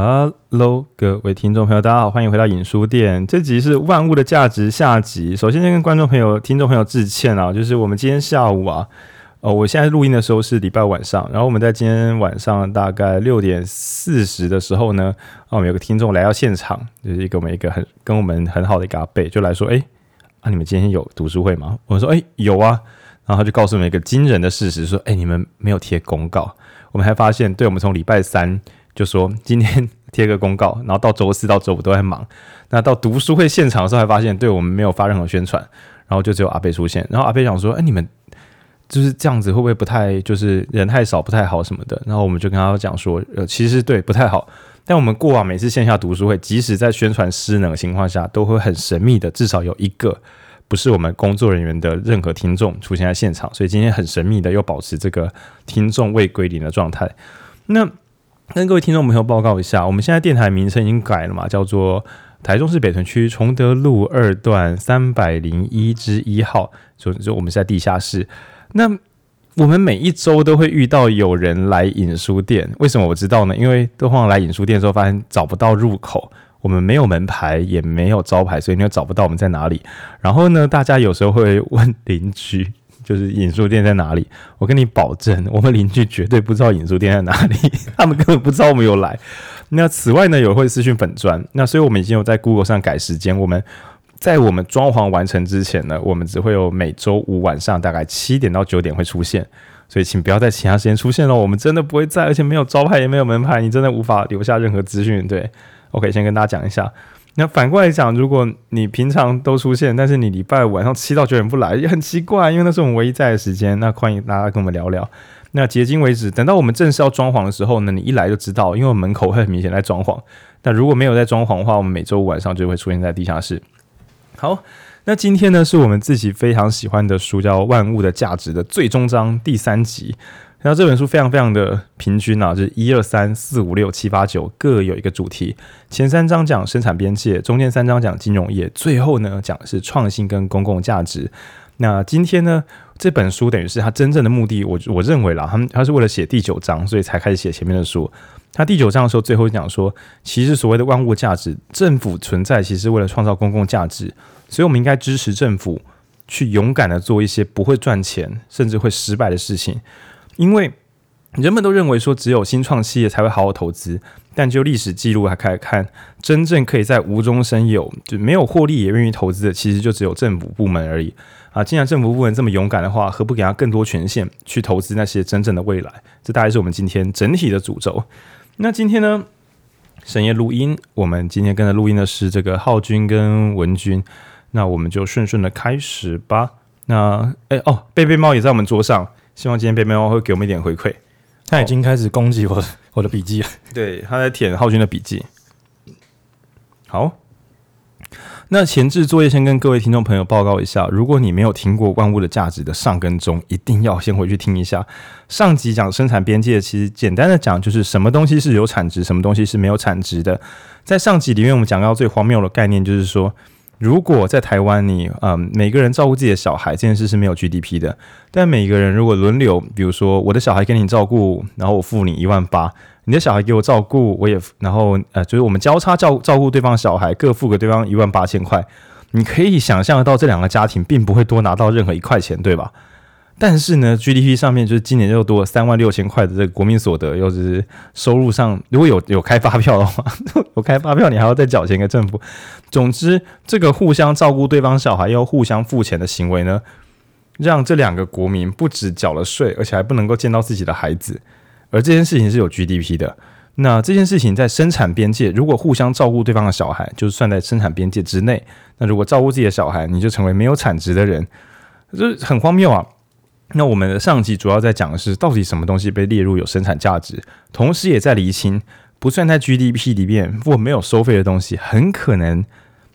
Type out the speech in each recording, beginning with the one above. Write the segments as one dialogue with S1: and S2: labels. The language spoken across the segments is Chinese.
S1: Hello，各位听众朋友，大家好，欢迎回到影书店。这集是万物的价值下集。首先，先跟观众朋友、听众朋友致歉啊，就是我们今天下午啊，哦，我现在录音的时候是礼拜晚上，然后我们在今天晚上大概六点四十的时候呢，啊，我们有个听众来到现场，就是一个我们一个很跟我们很好的一个阿伯，就来说，哎，啊，你们今天有读书会吗？我们说，哎，有啊，然后他就告诉我们一个惊人的事实，说，哎，你们没有贴公告。我们还发现，对，我们从礼拜三。就说今天贴个公告，然后到周四到周五都在忙。那到读书会现场的时候，还发现对我们没有发任何宣传，然后就只有阿贝出现。然后阿贝想说：“哎，你们就是这样子，会不会不太就是人太少，不太好什么的？”然后我们就跟他讲说：“呃，其实对不太好。但我们过往每次线下读书会，即使在宣传失能的情况下，都会很神秘的，至少有一个不是我们工作人员的任何听众出现在现场。所以今天很神秘的又保持这个听众未归零的状态。那。跟各位听众朋友报告一下，我们现在电台名称已经改了嘛，叫做台中市北屯区崇德路二段三百零一之一号，就就我们是在地下室。那我们每一周都会遇到有人来影书店，为什么我知道呢？因为都晃来影书店的时候，发现找不到入口，我们没有门牌，也没有招牌，所以你又找不到我们在哪里。然后呢，大家有时候会问邻居。就是影书店在哪里？我跟你保证，我们邻居绝对不知道影书店在哪里，他们根本不知道我们有来。那此外呢，有会私讯粉专，那所以我们已经有在 Google 上改时间。我们在我们装潢完成之前呢，我们只会有每周五晚上大概七点到九点会出现，所以请不要在其他时间出现了，我们真的不会在，而且没有招牌也没有门牌，你真的无法留下任何资讯。对，OK，先跟大家讲一下。那反过来讲，如果你平常都出现，但是你礼拜五晚上七到九点不来，也很奇怪，因为那是我们唯一在的时间。那欢迎大家跟我们聊聊。那迄今为止，等到我们正式要装潢的时候呢，你一来就知道，因为我门口会很明显在装潢。但如果没有在装潢的话，我们每周五晚上就会出现在地下室。好，那今天呢，是我们自己非常喜欢的书，叫《万物的价值》的最终章第三集。然后这本书非常非常的平均啊，就是一二三四五六七八九各有一个主题。前三章讲生产边界，中间三章讲金融业，最后呢讲的是创新跟公共价值。那今天呢这本书等于是它真正的目的，我我认为啦，他们他是为了写第九章，所以才开始写前面的书。他第九章的时候最后讲说，其实所谓的万物价值，政府存在其实为了创造公共价值，所以我们应该支持政府去勇敢的做一些不会赚钱甚至会失败的事情。因为人们都认为说，只有新创企业才会好好投资，但就历史记录来看，看真正可以在无中生有，就没有获利也愿意投资的，其实就只有政府部门而已啊！既然政府部门这么勇敢的话，何不给他更多权限去投资那些真正的未来？这大概是我们今天整体的主轴。那今天呢，深夜录音，我们今天跟着录音的是这个浩君跟文君，那我们就顺顺的开始吧。那哎哦，贝贝猫也在我们桌上。希望今天贝贝猫会给我们一点回馈。
S2: 他已经开始攻击我我的笔记了。
S1: 对，他在舔浩君的笔记。好，那前置作业先跟各位听众朋友报告一下：如果你没有听过《万物的价值》的上跟中，一定要先回去听一下。上集讲生产边界，其实简单的讲就是什么东西是有产值，什么东西是没有产值的。在上集里面，我们讲到最荒谬的概念就是说。如果在台湾，你嗯每个人照顾自己的小孩这件事是没有 GDP 的，但每个人如果轮流，比如说我的小孩给你照顾，然后我付你一万八，你的小孩给我照顾，我也然后呃就是我们交叉照照顾对方小孩，各付给对方一万八千块，你可以想象得到这两个家庭并不会多拿到任何一块钱，对吧？但是呢，GDP 上面就是今年又多了三万六千块的这个国民所得，又是收入上如果有有开发票的话，有开发票你还要再缴钱给政府。总之，这个互相照顾对方小孩又互相付钱的行为呢，让这两个国民不止缴了税，而且还不能够见到自己的孩子。而这件事情是有 GDP 的。那这件事情在生产边界，如果互相照顾对方的小孩，就是算在生产边界之内。那如果照顾自己的小孩，你就成为没有产值的人，这很荒谬啊。那我们的上集主要在讲的是，到底什么东西被列入有生产价值，同时也在厘清，不算在 GDP 里面，如果没有收费的东西，很可能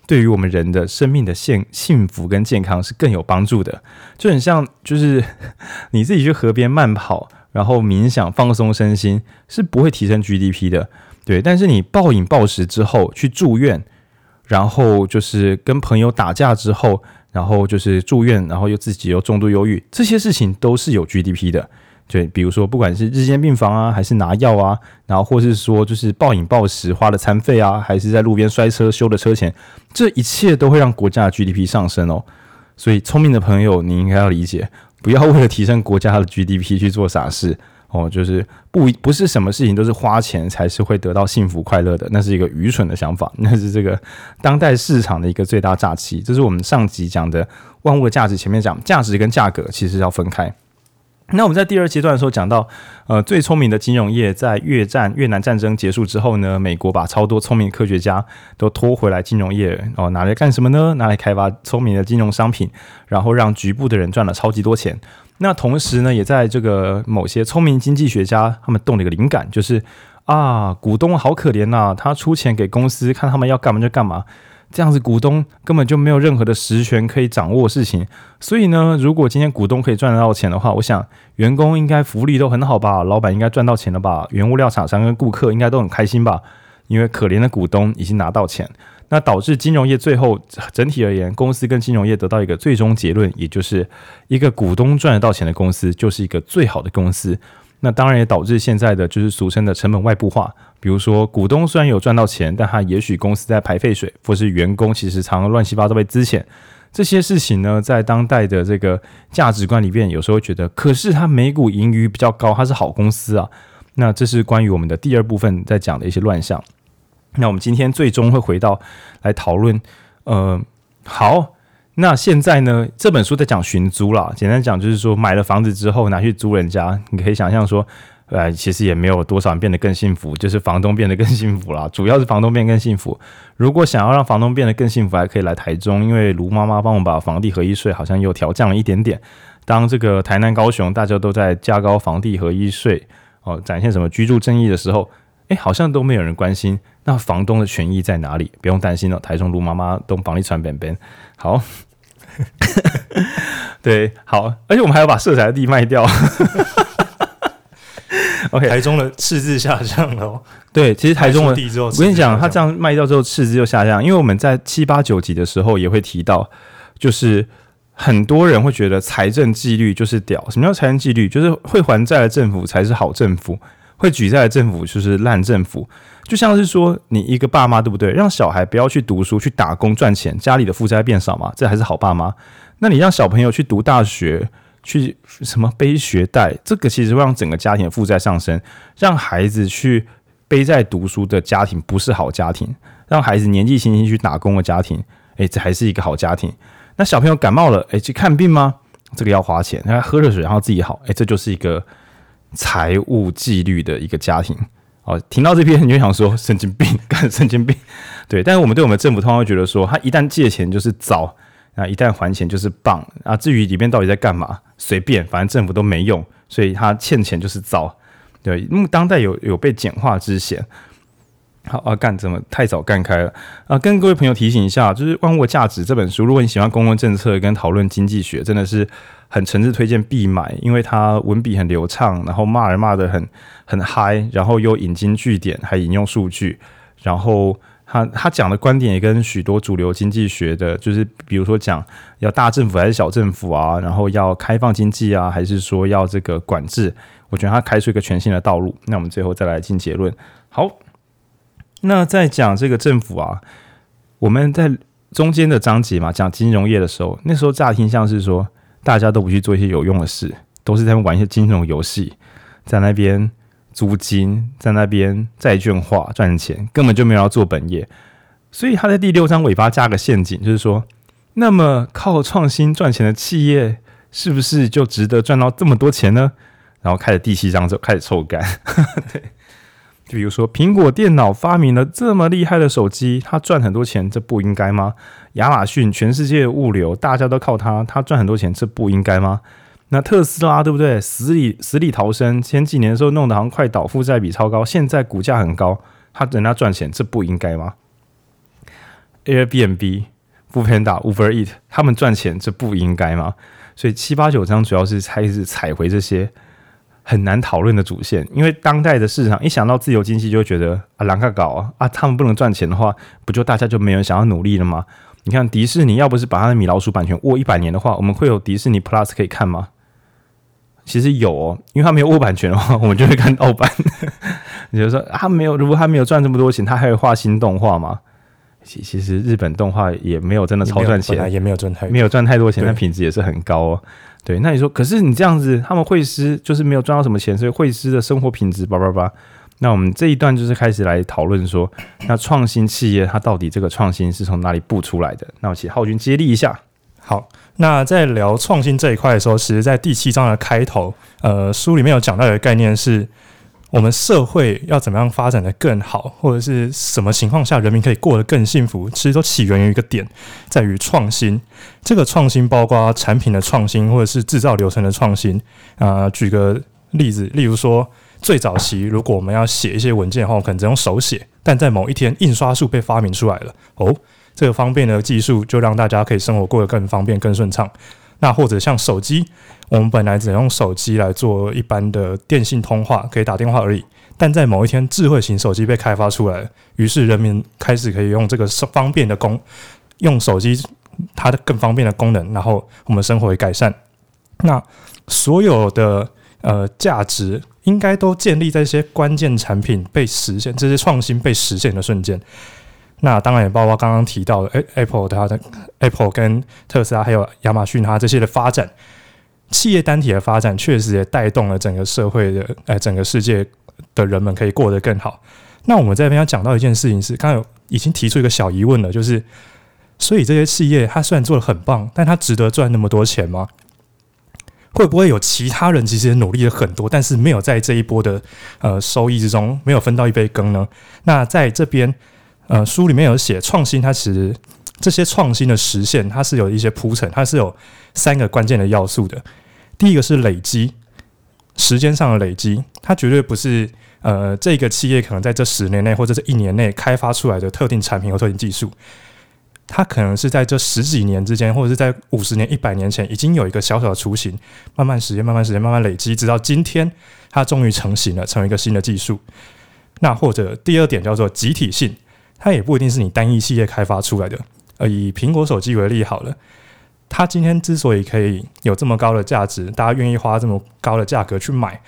S1: 对于我们人的生命的幸幸福跟健康是更有帮助的。就很像，就是 你自己去河边慢跑，然后冥想放松身心，是不会提升 GDP 的，对。但是你暴饮暴食之后去住院，然后就是跟朋友打架之后。然后就是住院，然后又自己又重度忧郁，这些事情都是有 GDP 的。对，比如说不管是日间病房啊，还是拿药啊，然后或是说就是暴饮暴食花了餐费啊，还是在路边摔车修的车钱，这一切都会让国家的 GDP 上升哦。所以聪明的朋友，你应该要理解，不要为了提升国家的 GDP 去做傻事哦。就是不不是什么事情都是花钱才是会得到幸福快乐的，那是一个愚蠢的想法，那是这个当代市场的一个最大诈欺。这是我们上集讲的万物的价值，前面讲价值跟价格其实要分开。那我们在第二阶段的时候讲到，呃，最聪明的金融业在越战越南战争结束之后呢，美国把超多聪明科学家都拖回来金融业，哦，拿来干什么呢？拿来开发聪明的金融商品，然后让局部的人赚了超级多钱。那同时呢，也在这个某些聪明经济学家他们动了一个灵感，就是啊，股东好可怜呐，他出钱给公司，看他们要干嘛就干嘛。这样子，股东根本就没有任何的实权可以掌握事情。所以呢，如果今天股东可以赚得到钱的话，我想员工应该福利都很好吧？老板应该赚到钱了吧？原物料厂商跟顾客应该都很开心吧？因为可怜的股东已经拿到钱，那导致金融业最后整体而言，公司跟金融业得到一个最终结论，也就是一个股东赚得到钱的公司就是一个最好的公司。那当然也导致现在的就是俗称的成本外部化。比如说，股东虽然有赚到钱，但他也许公司在排废水，或是员工其实常常乱七八糟被资遣。这些事情呢，在当代的这个价值观里面，有时候觉得，可是他每股盈余比较高，他是好公司啊。那这是关于我们的第二部分在讲的一些乱象。那我们今天最终会回到来讨论，呃，好。那现在呢？这本书在讲寻租啦。简单讲就是说，买了房子之后拿去租人家，你可以想象说，呃，其实也没有多少人变得更幸福，就是房东变得更幸福啦。主要是房东变得更幸福。如果想要让房东变得更幸福，还可以来台中，因为卢妈妈帮我们把房地合一税好像又调降了一点点。当这个台南、高雄大家都在加高房地合一税哦，展现什么居住正义的时候，哎，好像都没有人关心。那房东的权益在哪里？不用担心了，台中卢妈妈东房地产本本好，对，好，而且我们还要把色彩的地卖掉。OK，
S2: 台中的赤字下降了。
S1: 对，其实台中的
S2: 地
S1: 我跟你讲，它这样卖掉之后，赤字就下降。因为我们在七八九集的时候也会提到，就是很多人会觉得财政纪律就是屌。什么叫财政纪律？就是会还债的政府才是好政府。会举债的政府就是烂政府，就像是说你一个爸妈对不对？让小孩不要去读书，去打工赚钱，家里的负债变少嘛，这还是好爸妈。那你让小朋友去读大学，去什么背学贷，这个其实会让整个家庭的负债上升。让孩子去背债读书的家庭不是好家庭，让孩子年纪轻轻去打工的家庭，诶，这还是一个好家庭。那小朋友感冒了，诶，去看病吗？这个要花钱，他喝热水然后自己好，诶，这就是一个。财务纪律的一个家庭，哦，听到这边你就想说 神经病，干神经病，对。但是我们对我们政府通常会觉得说，他一旦借钱就是糟，啊，一旦还钱就是棒，啊，至于里面到底在干嘛，随便，反正政府都没用，所以他欠钱就是糟，对。因为当代有有被简化之嫌。好啊，干怎么太早干开了啊？跟各位朋友提醒一下，就是《万物价值》这本书，如果你喜欢公共政策跟讨论经济学，真的是很诚挚推荐必买，因为它文笔很流畅，然后骂人骂得很很嗨，然后又引经据典，还引用数据，然后他他讲的观点也跟许多主流经济学的，就是比如说讲要大政府还是小政府啊，然后要开放经济啊，还是说要这个管制，我觉得他开出一个全新的道路。那我们最后再来进结论，好。那在讲这个政府啊，我们在中间的章节嘛，讲金融业的时候，那时候乍听像是说大家都不去做一些有用的事，都是在玩一些金融游戏，在那边租金，在那边债券化赚钱，根本就没有要做本业。所以他在第六章尾巴加个陷阱，就是说，那么靠创新赚钱的企业，是不是就值得赚到这么多钱呢？然后开始第七章就开始抽干，对。就比如说，苹果电脑发明了这么厉害的手机，它赚很多钱，这不应该吗？亚马逊全世界物流，大家都靠它，它赚很多钱，这不应该吗？那特斯拉对不对？死里死里逃生，前几年的时候弄得好像快倒，负债比超高，现在股价很高，它人家赚钱，这不应该吗？Airbnb、Foodpanda、Uber Eat，他们赚钱，这不应该吗？所以七八九章主要是开始踩回这些。很难讨论的主线，因为当代的市场一想到自由经济，就会觉得啊，狼个搞啊啊，他们不能赚钱的话，不就大家就没人想要努力了吗？你看迪士尼要不是把他的米老鼠版权握一百年的话，我们会有迪士尼 Plus 可以看吗？其实有哦，因为他没有握版权的话，我们就会看盗版。你就说他没有，如果他没有赚这么多钱，他还会画新动画吗？其其实日本动画也没有真的超赚钱，
S2: 也没有赚太
S1: 没有赚太多钱，但品质也是很高哦。对，那你说，可是你这样子，他们会师就是没有赚到什么钱，所以会师的生活品质叭叭叭。那我们这一段就是开始来讨论说，那创新企业它到底这个创新是从哪里布出来的？那我请浩君接力一下。
S2: 好，那在聊创新这一块的时候，其实在第七章的开头，呃，书里面有讲到一个概念是。我们社会要怎么样发展得更好，或者是什么情况下人民可以过得更幸福？其实都起源于一个点，在于创新。这个创新包括产品的创新，或者是制造流程的创新。啊、举个例子，例如说，最早期如果我们要写一些文件的话，可能只用手写，但在某一天，印刷术被发明出来了。哦，这个方便的技术就让大家可以生活过得更方便、更顺畅。那或者像手机，我们本来只能用手机来做一般的电信通话，可以打电话而已。但在某一天，智慧型手机被开发出来，于是人民开始可以用这个方便的功，用手机它的更方便的功能，然后我们生活也改善。那所有的呃价值，应该都建立在这些关键产品被实现、这些创新被实现的瞬间。那当然也包括刚刚提到的，Apple 它的 Apple 跟特斯拉还有亚马逊它这些的发展，企业单体的发展确实也带动了整个社会的，呃，整个世界的人们可以过得更好。那我们这边要讲到一件事情是，刚刚已经提出一个小疑问了，就是，所以这些企业它虽然做的很棒，但它值得赚那么多钱吗？会不会有其他人其实也努力了很多，但是没有在这一波的呃收益之中没有分到一杯羹呢？那在这边。呃，书里面有写创新，它其实这些创新的实现，它是有一些铺陈，它是有三个关键的要素的。第一个是累积，时间上的累积，它绝对不是呃这个企业可能在这十年内或者这一年内开发出来的特定产品和特定技术，它可能是在这十几年之间，或者是在五十年、一百年前已经有一个小小的雏形，慢慢实现、慢慢实现、慢慢累积，直到今天它终于成型了，成为一个新的技术。那或者第二点叫做集体性。它也不一定是你单一企业开发出来的。呃，以苹果手机为例好了，它今天之所以可以有这么高的价值，大家愿意花这么高的价格去买，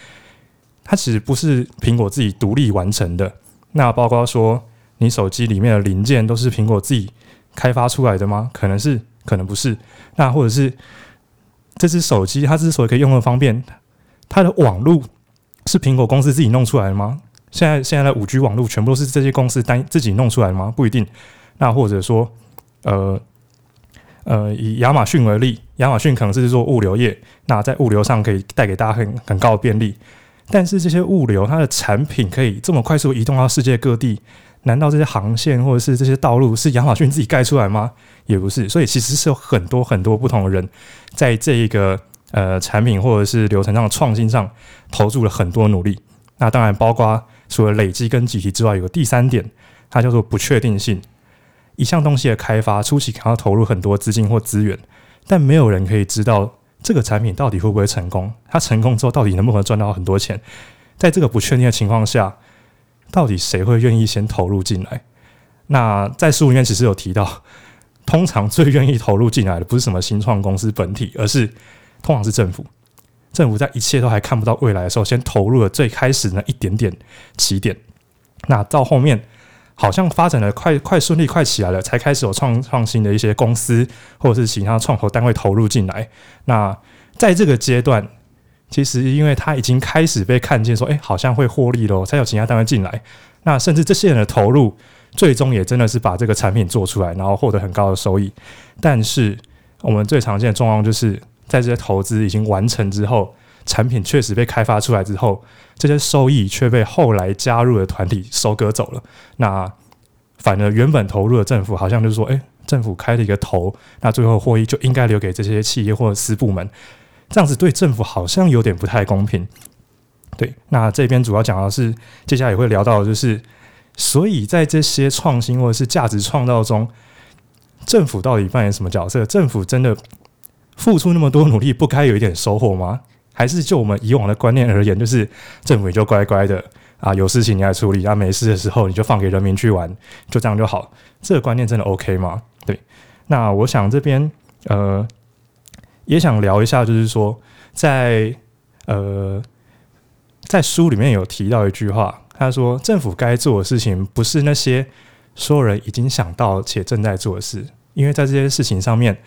S2: 它其实不是苹果自己独立完成的。那包括说，你手机里面的零件都是苹果自己开发出来的吗？可能是，可能不是。那或者是这只手机它之所以可以用的方便，它的网络是苹果公司自己弄出来的吗？现在现在的五 G 网络全部都是这些公司单自己弄出来的吗？不一定。那或者说，呃呃，以亚马逊为例，亚马逊可能是做物流业，那在物流上可以带给大家很很高的便利。但是这些物流它的产品可以这么快速移动到世界各地，难道这些航线或者是这些道路是亚马逊自己盖出来吗？也不是。所以其实是有很多很多不同的人在这一个呃产品或者是流程上的创新上投入了很多努力。那当然包括。除了累积跟集体之外，有个第三点，它叫做不确定性。一项东西的开发初期可能要投入很多资金或资源，但没有人可以知道这个产品到底会不会成功。它成功之后，到底能不能赚到很多钱？在这个不确定的情况下，到底谁会愿意先投入进来？那在书里面其实有提到，通常最愿意投入进来的不是什么新创公司本体，而是通常是政府。政府在一切都还看不到未来的时候，先投入了最开始那一点点起点，那到后面好像发展的快快顺利快起来了，才开始有创创新的一些公司或者是其他创投单位投入进来。那在这个阶段，其实因为他已经开始被看见，说哎，好像会获利喽，才有其他单位进来。那甚至这些人的投入，最终也真的是把这个产品做出来，然后获得很高的收益。但是我们最常见的状况就是。在这些投资已经完成之后，产品确实被开发出来之后，这些收益却被后来加入的团体收割走了。那反而原本投入的政府好像就是说，哎，政府开了一个头，那最后获益就应该留给这些企业或者私部门，这样子对政府好像有点不太公平。对，那这边主要讲的是，接下来也会聊到就是，所以在这些创新或者是价值创造中，政府到底扮演什么角色？政府真的？付出那么多努力，不该有一点收获吗？还是就我们以往的观念而言，就是政府就乖乖的啊，有事情你来处理，啊，没事的时候你就放给人民去玩，就这样就好。这个观念真的 OK 吗？对，那我想这边呃也想聊一下，就是说在呃，在书里面有提到一句话，他说政府该做的事情不是那些所有人已经想到且正在做的事，因为在这些事情上面，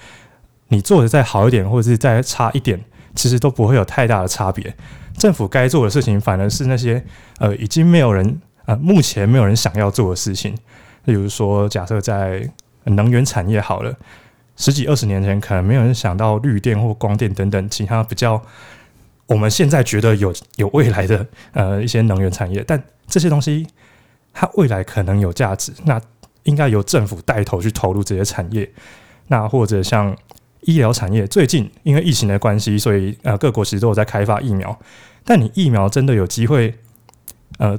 S2: 你做的再好一点，或者是再差一点，其实都不会有太大的差别。政府该做的事情，反而是那些呃已经没有人呃目前没有人想要做的事情。例如说，假设在能源产业好了，十几二十年前可能没有人想到绿电或光电等等其他比较我们现在觉得有有未来的呃一些能源产业，但这些东西它未来可能有价值，那应该由政府带头去投入这些产业。那或者像医疗产业，最近因为疫情的关系，所以呃各国其实都有在开发疫苗。但你疫苗真的有机会，呃，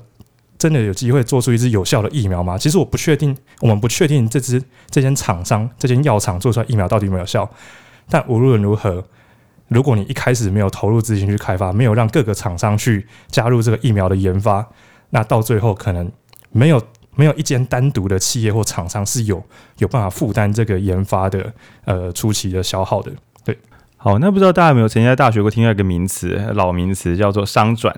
S2: 真的有机会做出一支有效的疫苗吗？其实我不确定，我们不确定这支这间厂商这间药厂做出来疫苗到底有没有效。但无论如何，如果你一开始没有投入资金去开发，没有让各个厂商去加入这个疫苗的研发，那到最后可能没有没有一间单独的企业或厂商是有有办法负担这个研发的呃初期的消耗的。对。
S1: 好，那不知道大家有没有曾经在大学过听到一个名词，老名词叫做商转。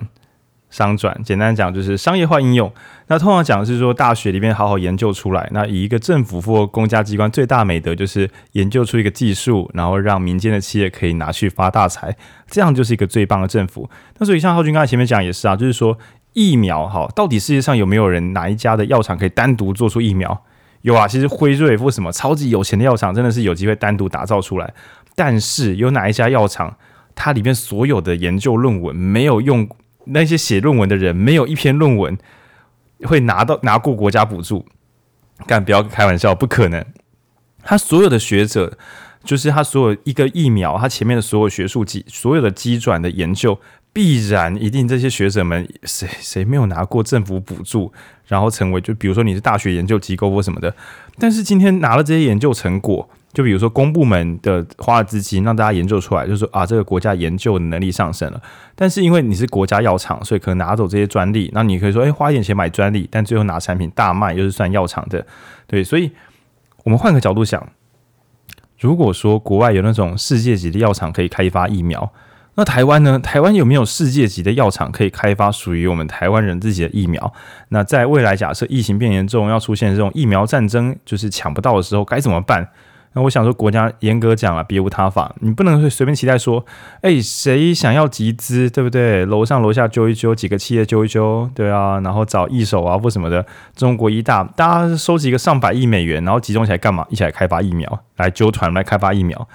S1: 商转，简单讲就是商业化应用。那通常讲的是说，大学里面好好研究出来，那以一个政府或公家机关最大美德就是研究出一个技术，然后让民间的企业可以拿去发大财，这样就是一个最棒的政府。那所以像浩君刚才前面讲也是啊，就是说疫苗哈，到底世界上有没有人哪一家的药厂可以单独做出疫苗？有啊，其实辉瑞或什么超级有钱的药厂真的是有机会单独打造出来。但是有哪一家药厂，它里面所有的研究论文没有用，那些写论文的人没有一篇论文会拿到拿过国家补助？干，不要开玩笑，不可能。他所有的学者，就是他所有一个疫苗，他前面的所有学术机，所有的机转的研究，必然一定这些学者们谁谁没有拿过政府补助，然后成为就比如说你是大学研究机构或什么的，但是今天拿了这些研究成果。就比如说，公部门的花了资金让大家研究出来，就是说啊，这个国家研究的能力上升了。但是因为你是国家药厂，所以可能拿走这些专利，那你可以说，哎，花一点钱买专利，但最后拿产品大卖，又是算药厂的。对，所以我们换个角度想，如果说国外有那种世界级的药厂可以开发疫苗，那台湾呢？台湾有没有世界级的药厂可以开发属于我们台湾人自己的疫苗？那在未来假设疫情变严重，要出现这种疫苗战争，就是抢不到的时候，该怎么办？那我想说，国家严格讲啊，别无他法，你不能随便期待说，哎，谁想要集资，对不对？楼上楼下揪一揪，几个企业揪一揪，对啊，然后找一手啊或什么的，中国医大，大家收集一个上百亿美元，然后集中起来干嘛？一起来开发疫苗，来揪团来开发疫苗，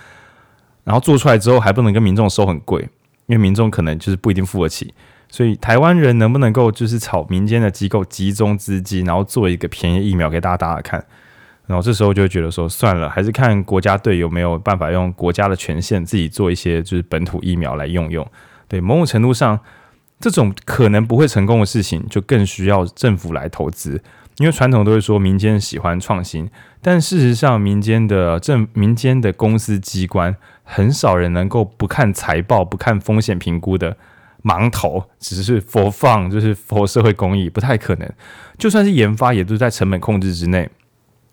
S1: 然后做出来之后还不能跟民众收很贵，因为民众可能就是不一定付得起，所以台湾人能不能够就是炒民间的机构集中资金，然后做一个便宜疫苗给大家打打看？然后这时候就会觉得说，算了，还是看国家队有没有办法用国家的权限自己做一些就是本土疫苗来用用。对，某种程度上，这种可能不会成功的事情，就更需要政府来投资。因为传统都会说民间喜欢创新，但事实上，民间的政、民间的公司机关，很少人能够不看财报、不看风险评估的盲投，只是 for fun，就是放社会公益，不太可能。就算是研发，也都在成本控制之内。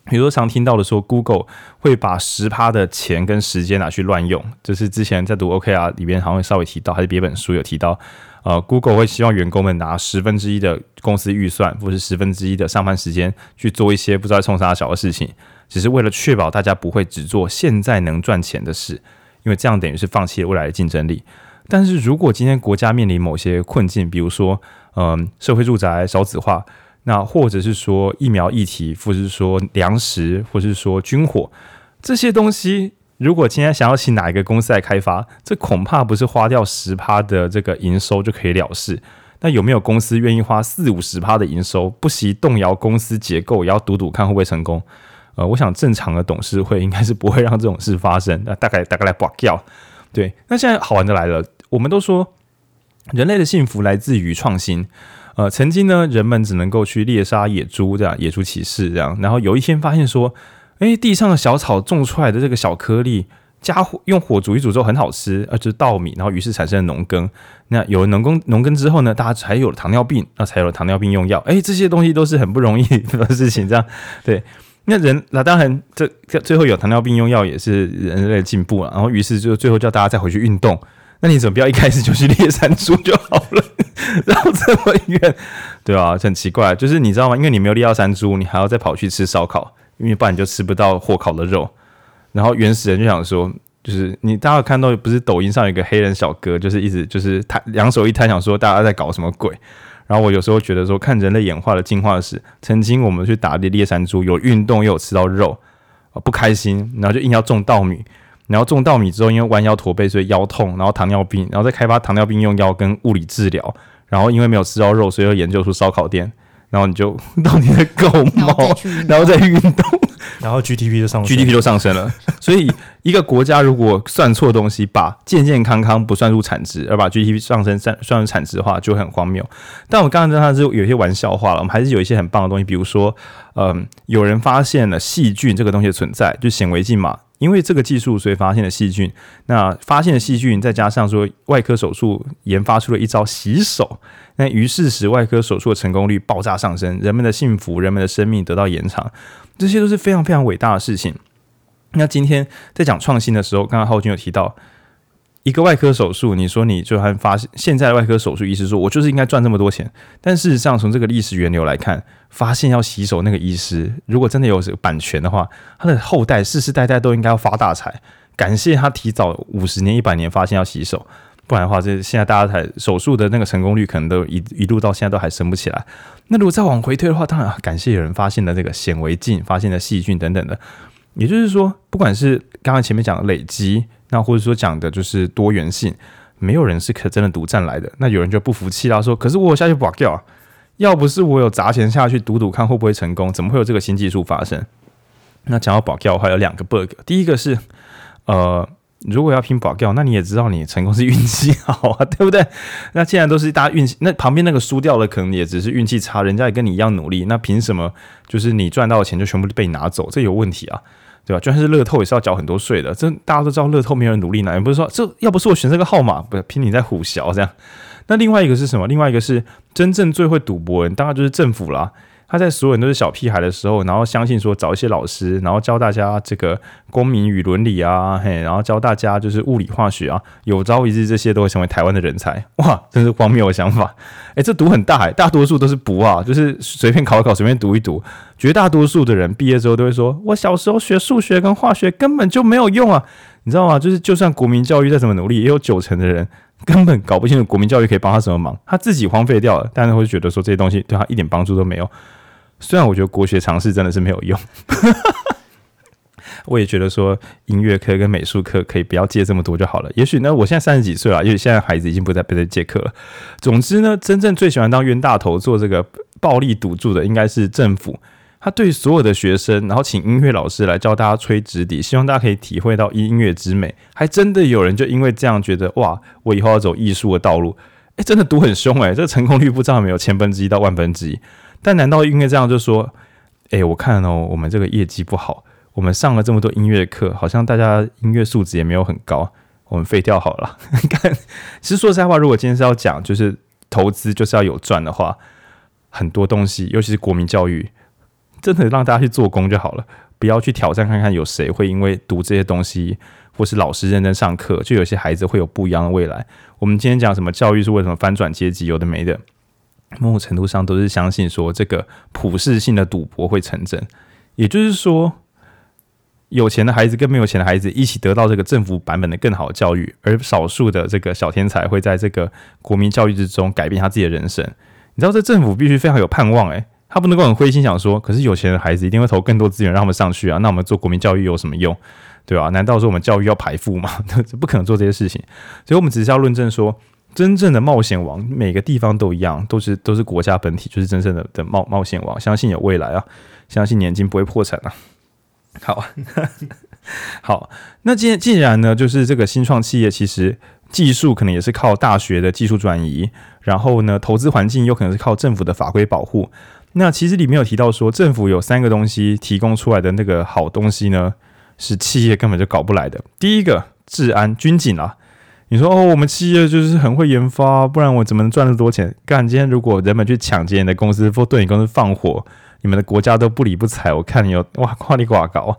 S1: 比如说，常听到的说，Google 会把十趴的钱跟时间拿去乱用，就是之前在读 OKR 里边好像稍微提到，还是别本书有提到，呃，Google 会希望员工们拿十分之一的公司预算，或是十分之一的上班时间去做一些不知道冲啥小的事情，只是为了确保大家不会只做现在能赚钱的事，因为这样等于是放弃了未来的竞争力。但是如果今天国家面临某些困境，比如说，嗯、社会住宅少子化。那或者是说疫苗议题，或者是说粮食，或者是说军火这些东西，如果今天想要请哪一个公司来开发，这恐怕不是花掉十趴的这个营收就可以了事。那有没有公司愿意花四五十趴的营收，不惜动摇公司结构，也要赌赌看会不会成功？呃，我想正常的董事会应该是不会让这种事发生。那大概大概来挂掉。对，那现在好玩的来了，我们都说人类的幸福来自于创新。呃，曾经呢，人们只能够去猎杀野猪，这样野猪骑士这样。然后有一天发现说，诶，地上的小草种出来的这个小颗粒，加火用火煮一煮之后很好吃，呃，就是稻米。然后于是产生了农耕。那有了农耕农耕之后呢，大家才有了糖尿病，那才有了糖尿病用药。诶，这些东西都是很不容易的事情，这样对。那人那当然，这最后有糖尿病用药也是人类进步了。然后于是就最后叫大家再回去运动。那你怎么不要一开始就去猎山猪就好了？绕这么远，对啊，很奇怪。就是你知道吗？因为你没有猎到山猪，你还要再跑去吃烧烤，因为不然你就吃不到火烤的肉。然后原始人就想说，就是你大家看到不是抖音上有一个黑人小哥，就是一直就是他两手一摊，想说大家在搞什么鬼。然后我有时候觉得说，看人类演化的进化史，曾经我们去打猎猎山猪，有运动又有吃到肉，啊不开心，然后就硬要种稻米。然后种稻米之后，因为弯腰驼背，所以腰痛，然后糖尿病，然后再开发糖尿病用药跟物理治疗。然后因为没有吃到肉，所以又研究出烧烤店。然后你就 到你的狗毛，然后再运动，
S2: 然后 GDP 就上升
S1: ，GDP 就上升了。所以一个国家如果算错东西，把健健康康不算入产值，而把 GDP 上升算算入产值的话，就很荒谬。但我刚刚真的是有一些玩笑话了，我们还是有一些很棒的东西，比如说，嗯，有人发现了细菌这个东西的存在，就显微镜嘛。因为这个技术，所以发现了细菌。那发现了细菌，再加上说外科手术研发出了一招洗手，那于是使外科手术的成功率爆炸上升，人们的幸福、人们的生命得到延长，这些都是非常非常伟大的事情。那今天在讲创新的时候，刚刚浩君有提到。一个外科手术，你说你就还发现现在外科手术医师说，我就是应该赚这么多钱。但事实上，从这个历史源流来看，发现要洗手那个医师，如果真的有版权的话，他的后代世世代代都应该要发大财。感谢他提早五十年、一百年发现要洗手，不然的话，这现在大家才手术的那个成功率可能都一一路到现在都还升不起来。那如果再往回推的话，当然感谢有人发现了这个显微镜，发现了细菌等等的。也就是说，不管是刚刚前面讲的累积。那或者说讲的就是多元性，没有人是可真的独占来的。那有人就不服气啦，说：“可是我下去拔掉啊，要不是我有砸钱下去赌赌看会不会成功，怎么会有这个新技术发生？”那讲到保掉的话，有两个 bug。第一个是，呃，如果要拼保掉，那你也知道你成功是运气好啊，对不对？那既然都是大家运气，那旁边那个输掉了可能也只是运气差，人家也跟你一样努力，那凭什么就是你赚到的钱就全部被拿走？这有问题啊！对吧？就算是乐透也是要缴很多税的，这大家都知道。乐透没有人努力呢，也不是说这要不是我选这个号码，不是拼你在虎小这样。那另外一个是什么？另外一个是真正最会赌博人，当然就是政府啦。他在所有人都是小屁孩的时候，然后相信说找一些老师，然后教大家这个公民与伦理啊，嘿，然后教大家就是物理化学啊，有朝一日这些都会成为台湾的人才，哇，真是荒谬的想法！诶，这毒很大诶，大多数都是不啊，就是随便考一考，随便读一读，绝大多数的人毕业之后都会说，我小时候学数学跟化学根本就没有用啊，你知道吗？就是就算国民教育再怎么努力，也有九成的人根本搞不清楚国民教育可以帮他什么忙，他自己荒废掉了，但是会觉得说这些东西对他一点帮助都没有。虽然我觉得国学尝试真的是没有用，我也觉得说音乐课跟美术课可以不要借这么多就好了。也许呢，我现在三十几岁了，也许现在孩子已经不再被借课了。总之呢，真正最喜欢当冤大头做这个暴力赌注的，应该是政府。他对所有的学生，然后请音乐老师来教大家吹直笛，希望大家可以体会到音乐之美。还真的有人就因为这样觉得，哇，我以后要走艺术的道路。诶，真的读很凶诶，这个成功率不知道有没有千分之一到万分之一。但难道因为这样就说，哎、我看哦，我们这个业绩不好，我们上了这么多音乐课，好像大家音乐素质也没有很高，我们废掉好了。看，其实说实在话，如果今天是要讲，就是投资就是要有赚的话，很多东西，尤其是国民教育，真的让大家去做工就好了，不要去挑战看看有谁会因为读这些东西，或是老师认真上课，就有些孩子会有不一样的未来。我们今天讲什么教育是为什么翻转阶级，有的没的。某种程度上都是相信说这个普世性的赌博会成真，也就是说，有钱的孩子跟没有钱的孩子一起得到这个政府版本的更好教育，而少数的这个小天才会在这个国民教育之中改变他自己的人生。你知道，这政府必须非常有盼望，诶，他不能够很灰心想说，可是有钱的孩子一定会投更多资源让他们上去啊，那我们做国民教育有什么用？对吧？难道说我们教育要排富吗？不可能做这些事情，所以我们只是要论证说。真正的冒险王，每个地方都一样，都是都是国家本体，就是真正的的冒冒险王。相信有未来啊，相信年金不会破产啊。好，好，那既既然呢，就是这个新创企业，其实技术可能也是靠大学的技术转移，然后呢，投资环境又可能是靠政府的法规保护。那其实里面有提到说，政府有三个东西提供出来的那个好东西呢，是企业根本就搞不来的。第一个，治安军警啊。你说哦，我们企业就是很会研发，不然我怎么能赚那么多钱？干，今天如果人们去抢劫你的公司，或对你公司放火，你们的国家都不理不睬。我看你有哇，夸你呱搞。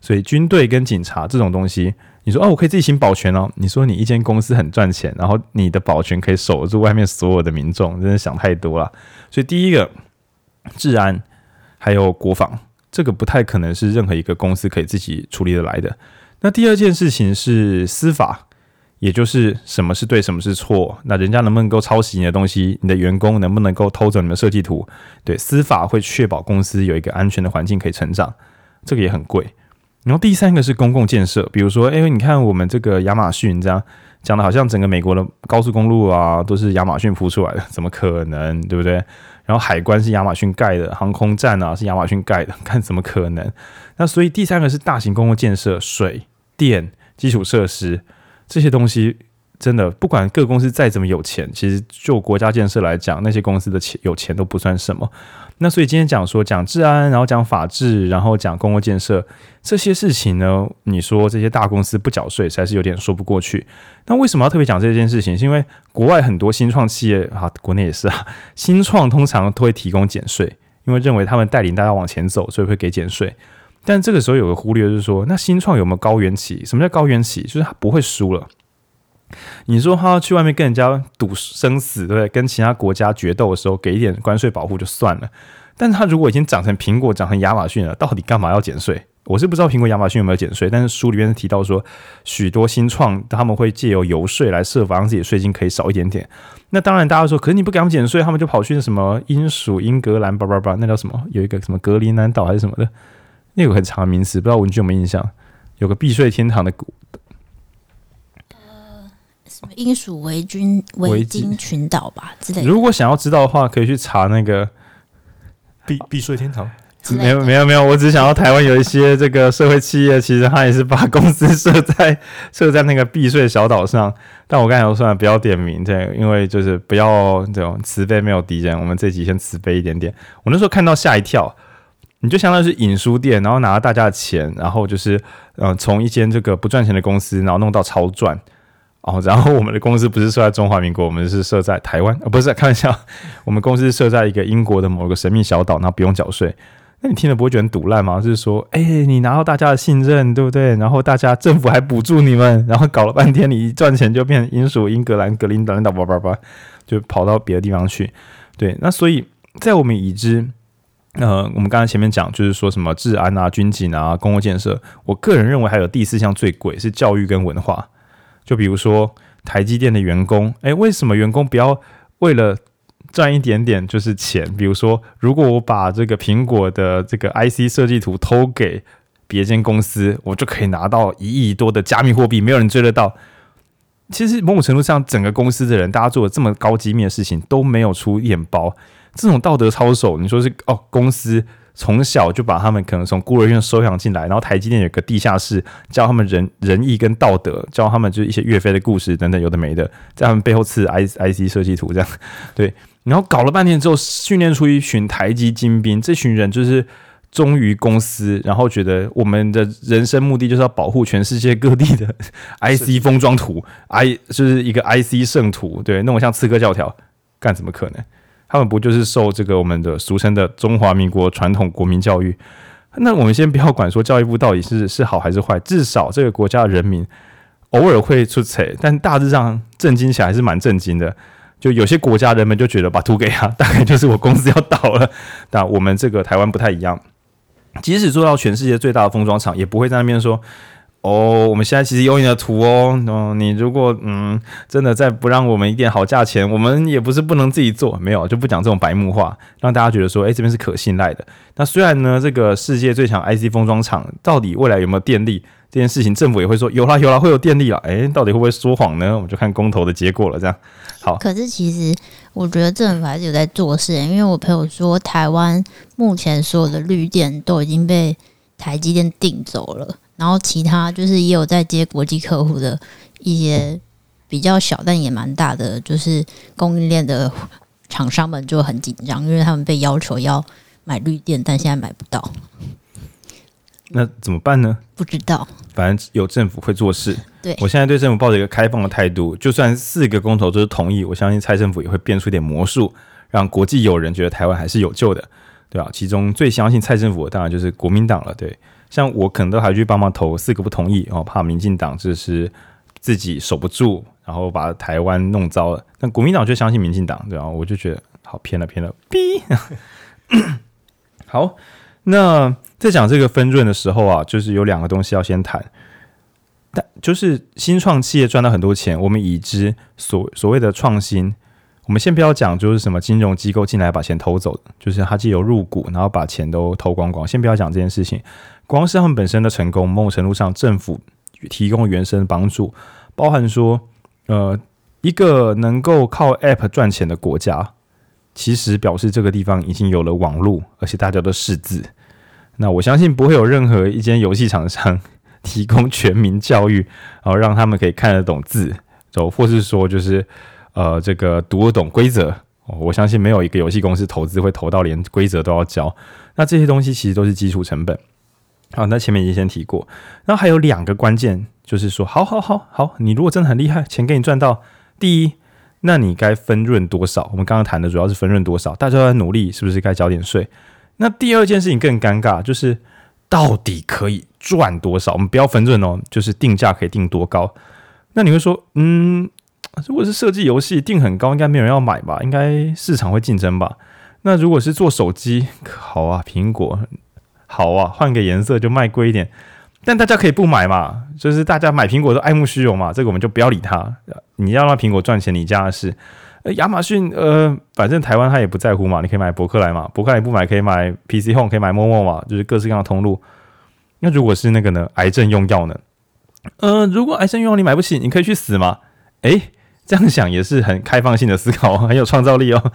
S1: 所以军队跟警察这种东西你说哦，我可以自己行保全哦。你说你一间公司很赚钱，然后你的保全可以守住外面所有的民众，真的想太多了。所以第一个，治安还有国防，这个不太可能是任何一个公司可以自己处理得来的。那第二件事情是司法。也就是什么是对，什么是错？那人家能不能够抄袭你的东西？你的员工能不能够偷走你的设计图？对，司法会确保公司有一个安全的环境可以成长，这个也很贵。然后第三个是公共建设，比如说，哎，你看我们这个亚马逊这样讲的，好像整个美国的高速公路啊都是亚马逊铺出来的，怎么可能？对不对？然后海关是亚马逊盖的，航空站啊是亚马逊盖的，看怎么可能？那所以第三个是大型公共建设，水电基础设施。这些东西真的不管各公司再怎么有钱，其实就国家建设来讲，那些公司的钱有钱都不算什么。那所以今天讲说讲治安，然后讲法治，然后讲公共建设这些事情呢，你说这些大公司不缴税，实在是有点说不过去。那为什么要特别讲这件事情？是因为国外很多新创企业啊，国内也是啊，新创通常都会提供减税，因为认为他们带领大家往前走，所以会给减税。但这个时候有个忽略，就是说，那新创有没有高原期？什么叫高原期？就是他不会输了。你说他要去外面跟人家赌生死，对不对？跟其他国家决斗的时候，给一点关税保护就算了。但是他如果已经长成苹果、长成亚马逊了，到底干嘛要减税？我是不知道苹果、亚马逊有没有减税。但是书里面提到说，许多新创他们会借由游说来设法让自己的税金可以少一点点。那当然，大家说，可是你不给他们减税，他们就跑去什么英属英格兰，叭叭叭，那叫什么？有一个什么格陵兰岛还是什么的？那个很长的名词，不知道文具有没有印象？有个避税天堂的，
S3: 英属维军维京群岛吧之类的。
S1: 如果想要知道的话，可以去查那个
S2: 避避税天堂。
S1: 没有没有没有，我只想要台湾有一些这个社会企业，其实他也是把公司设在 设在那个避税小岛上。但我刚才说算了，不要点名，对，因为就是不要这种慈悲没有敌人。我们这集先慈悲一点点。我那时候看到吓一跳。你就相当于是引书店，然后拿了大家的钱，然后就是，呃，从一间这个不赚钱的公司，然后弄到超赚，哦，然后我们的公司不是设在中华民国，我们是设在台湾，呃，不是开玩笑，我们公司设在一个英国的某个神秘小岛，那不用缴税。那你听了不会觉得很赌烂吗？就是说，哎，你拿到大家的信任，对不对？然后大家政府还补助你们，然后搞了半天，你一赚钱就变成英属英格兰格林兰岛，叭叭叭，就跑到别的地方去。对，那所以在我们已知。呃，我们刚才前面讲，就是说什么治安啊、军警啊、公共建设。我个人认为还有第四项最贵是教育跟文化。就比如说台积电的员工，诶，为什么员工不要为了赚一点点就是钱？比如说，如果我把这个苹果的这个 IC 设计图偷给别间公司，我就可以拿到一亿多的加密货币，没有人追得到。其实某种程度上，整个公司的人，大家做了这么高机密的事情，都没有出一点包。这种道德操守，你说是哦？公司从小就把他们可能从孤儿院收养进来，然后台积电有个地下室，教他们仁仁义跟道德，教他们就是一些岳飞的故事等等，有的没的，在他们背后刺 I I C 设计图这样，对，然后搞了半天之后，训练出一群台积精兵，这群人就是忠于公司，然后觉得我们的人生目的就是要保护全世界各地的 I C 封装图，I 就是一个 I C 圣徒，对，弄得像刺客教条，干怎么可能？他们不就是受这个我们的俗称的中华民国传统国民教育？那我们先不要管说教育部到底是是好还是坏，至少这个国家的人民偶尔会出错，但大致上震惊起来还是蛮震惊的。就有些国家人们就觉得把图给他，大概就是我公司要倒了。但我们这个台湾不太一样，即使做到全世界最大的封装厂，也不会在那边说。哦，我们现在其实有你的图哦。哦，你如果嗯真的再不让我们一点好价钱，我们也不是不能自己做，没有就不讲这种白目话，让大家觉得说，哎，这边是可信赖的。那虽然呢，这个世界最强 IC 封装厂到底未来有没有电力这件事情，政府也会说有啦有啦会有电力啦。哎，到底会不会说谎呢？我们就看公投的结果了。这样好。
S3: 可是其实我觉得政府还是有在做事，因为我朋友说，台湾目前所有的绿电都已经被台积电订走了。然后其他就是也有在接国际客户的一些比较小但也蛮大的，就是供应链的厂商们就很紧张，因为他们被要求要买绿电，但现在买不到。
S1: 那怎么办呢？
S3: 不知道。
S1: 反正有政府会做事。
S3: 对，
S1: 我现在对政府抱着一个开放的态度，就算四个公投都是同意，我相信蔡政府也会变出一点魔术，让国际友人觉得台湾还是有救的，对吧？其中最相信蔡政府的当然就是国民党了，对。像我可能都还去帮忙投四个不同意哦，怕民进党就是自己守不住，然后把台湾弄糟了。但国民党就相信民进党，对吧？我就觉得好偏了偏了，逼。好，那在讲这个分润的时候啊，就是有两个东西要先谈。但就是新创企业赚到很多钱，我们已知所所谓的创新，我们先不要讲，就是什么金融机构进来把钱偷走，就是他既有入股，然后把钱都偷光光。先不要讲这件事情，光是他们本身的成功，某种程度上政府提供原生帮助，包含说，呃，一个能够靠 App 赚钱的国家，其实表示这个地方已经有了网络，而且大家都识字。那我相信不会有任何一间游戏厂商。提供全民教育，然后让他们可以看得懂字，走，或是说就是呃，这个读得懂规则。我相信没有一个游戏公司投资会投到连规则都要教。那这些东西其实都是基础成本。好，那前面已经先提过。然后还有两个关键，就是说，好好好好，你如果真的很厉害，钱给你赚到，第一，那你该分润多少？我们刚刚谈的主要是分润多少，大家都在努力，是不是该交点税？那第二件事情更尴尬，就是。到底可以赚多少？我们不要分润哦，就是定价可以定多高？那你会说，嗯，如果是设计游戏定很高，应该没有人要买吧？应该市场会竞争吧？那如果是做手机，好啊，苹果好啊，换个颜色就卖贵一点，但大家可以不买嘛？就是大家买苹果都爱慕虚荣嘛，这个我们就不要理他。你要让苹果赚钱，你家的事。呃，亚马逊，呃，反正台湾他也不在乎嘛，你可以买博客来嘛，博客来不买可以买 PC Home，可以买 Momo 嘛，就是各式各样的通路。那如果是那个呢，癌症用药呢？呃，如果癌症用药你买不起，你可以去死嘛？诶，这样想也是很开放性的思考，很有创造力哦。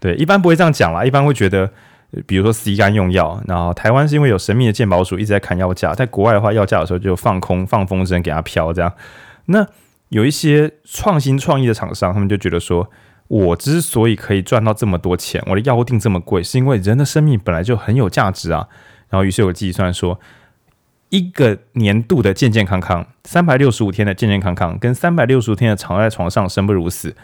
S1: 对，一般不会这样讲啦，一般会觉得，比如说 C 肝用药，然后台湾是因为有神秘的健保署一直在砍药价，在国外的话，药价的时候就放空放风筝给它飘这样。那有一些创新创意的厂商，他们就觉得说，我之所以可以赚到这么多钱，我的药物定这么贵，是因为人的生命本来就很有价值啊。然后于是有计算说，一个年度的健健康康，三百六十五天的健健康康，跟三百六十五天的躺在床上生不如死，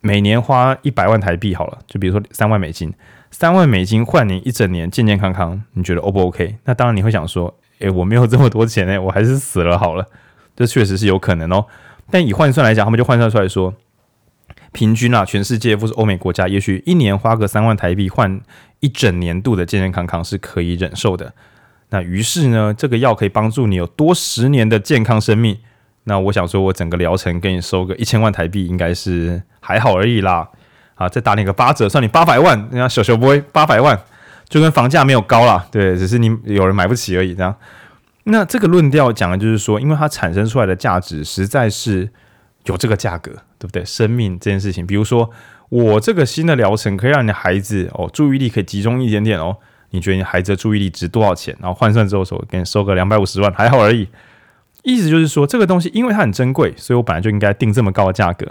S1: 每年花一百万台币好了，就比如说三万美金，三万美金换你一整年健健康康，你觉得 O 不 OK？那当然你会想说，诶，我没有这么多钱诶，我还是死了好了。这确实是有可能哦。但以换算来讲，他们就换算出来说，平均啊，全世界或是欧美国家，也许一年花个三万台币换一整年度的健健康康是可以忍受的。那于是呢，这个药可以帮助你有多十年的健康生命。那我想说，我整个疗程给你收个一千万台币，应该是还好而已啦。啊，再打你个八折，算你八百万。人家小小 boy 八百万，就跟房价没有高啦，对，只是你有人买不起而已，这样。那这个论调讲的就是说，因为它产生出来的价值实在是有这个价格，对不对？生命这件事情，比如说我这个新的疗程可以让你的孩子哦注意力可以集中一点点哦，你觉得你孩子的注意力值多少钱？然后换算之后说给你收个两百五十万，还好而已。意思就是说，这个东西因为它很珍贵，所以我本来就应该定这么高的价格。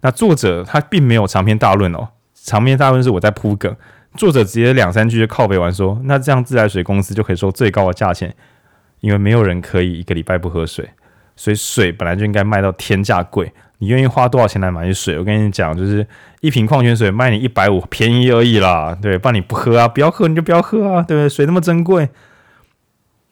S1: 那作者他并没有长篇大论哦，长篇大论是我在铺梗，作者直接两三句就靠背完说，那这样自来水公司就可以收最高的价钱。因为没有人可以一个礼拜不喝水，所以水本来就应该卖到天价贵。你愿意花多少钱来买水？我跟你讲，就是一瓶矿泉水卖你一百五，便宜而已啦。对，不然你不喝啊，不要喝你就不要喝啊，对不对？水那么珍贵，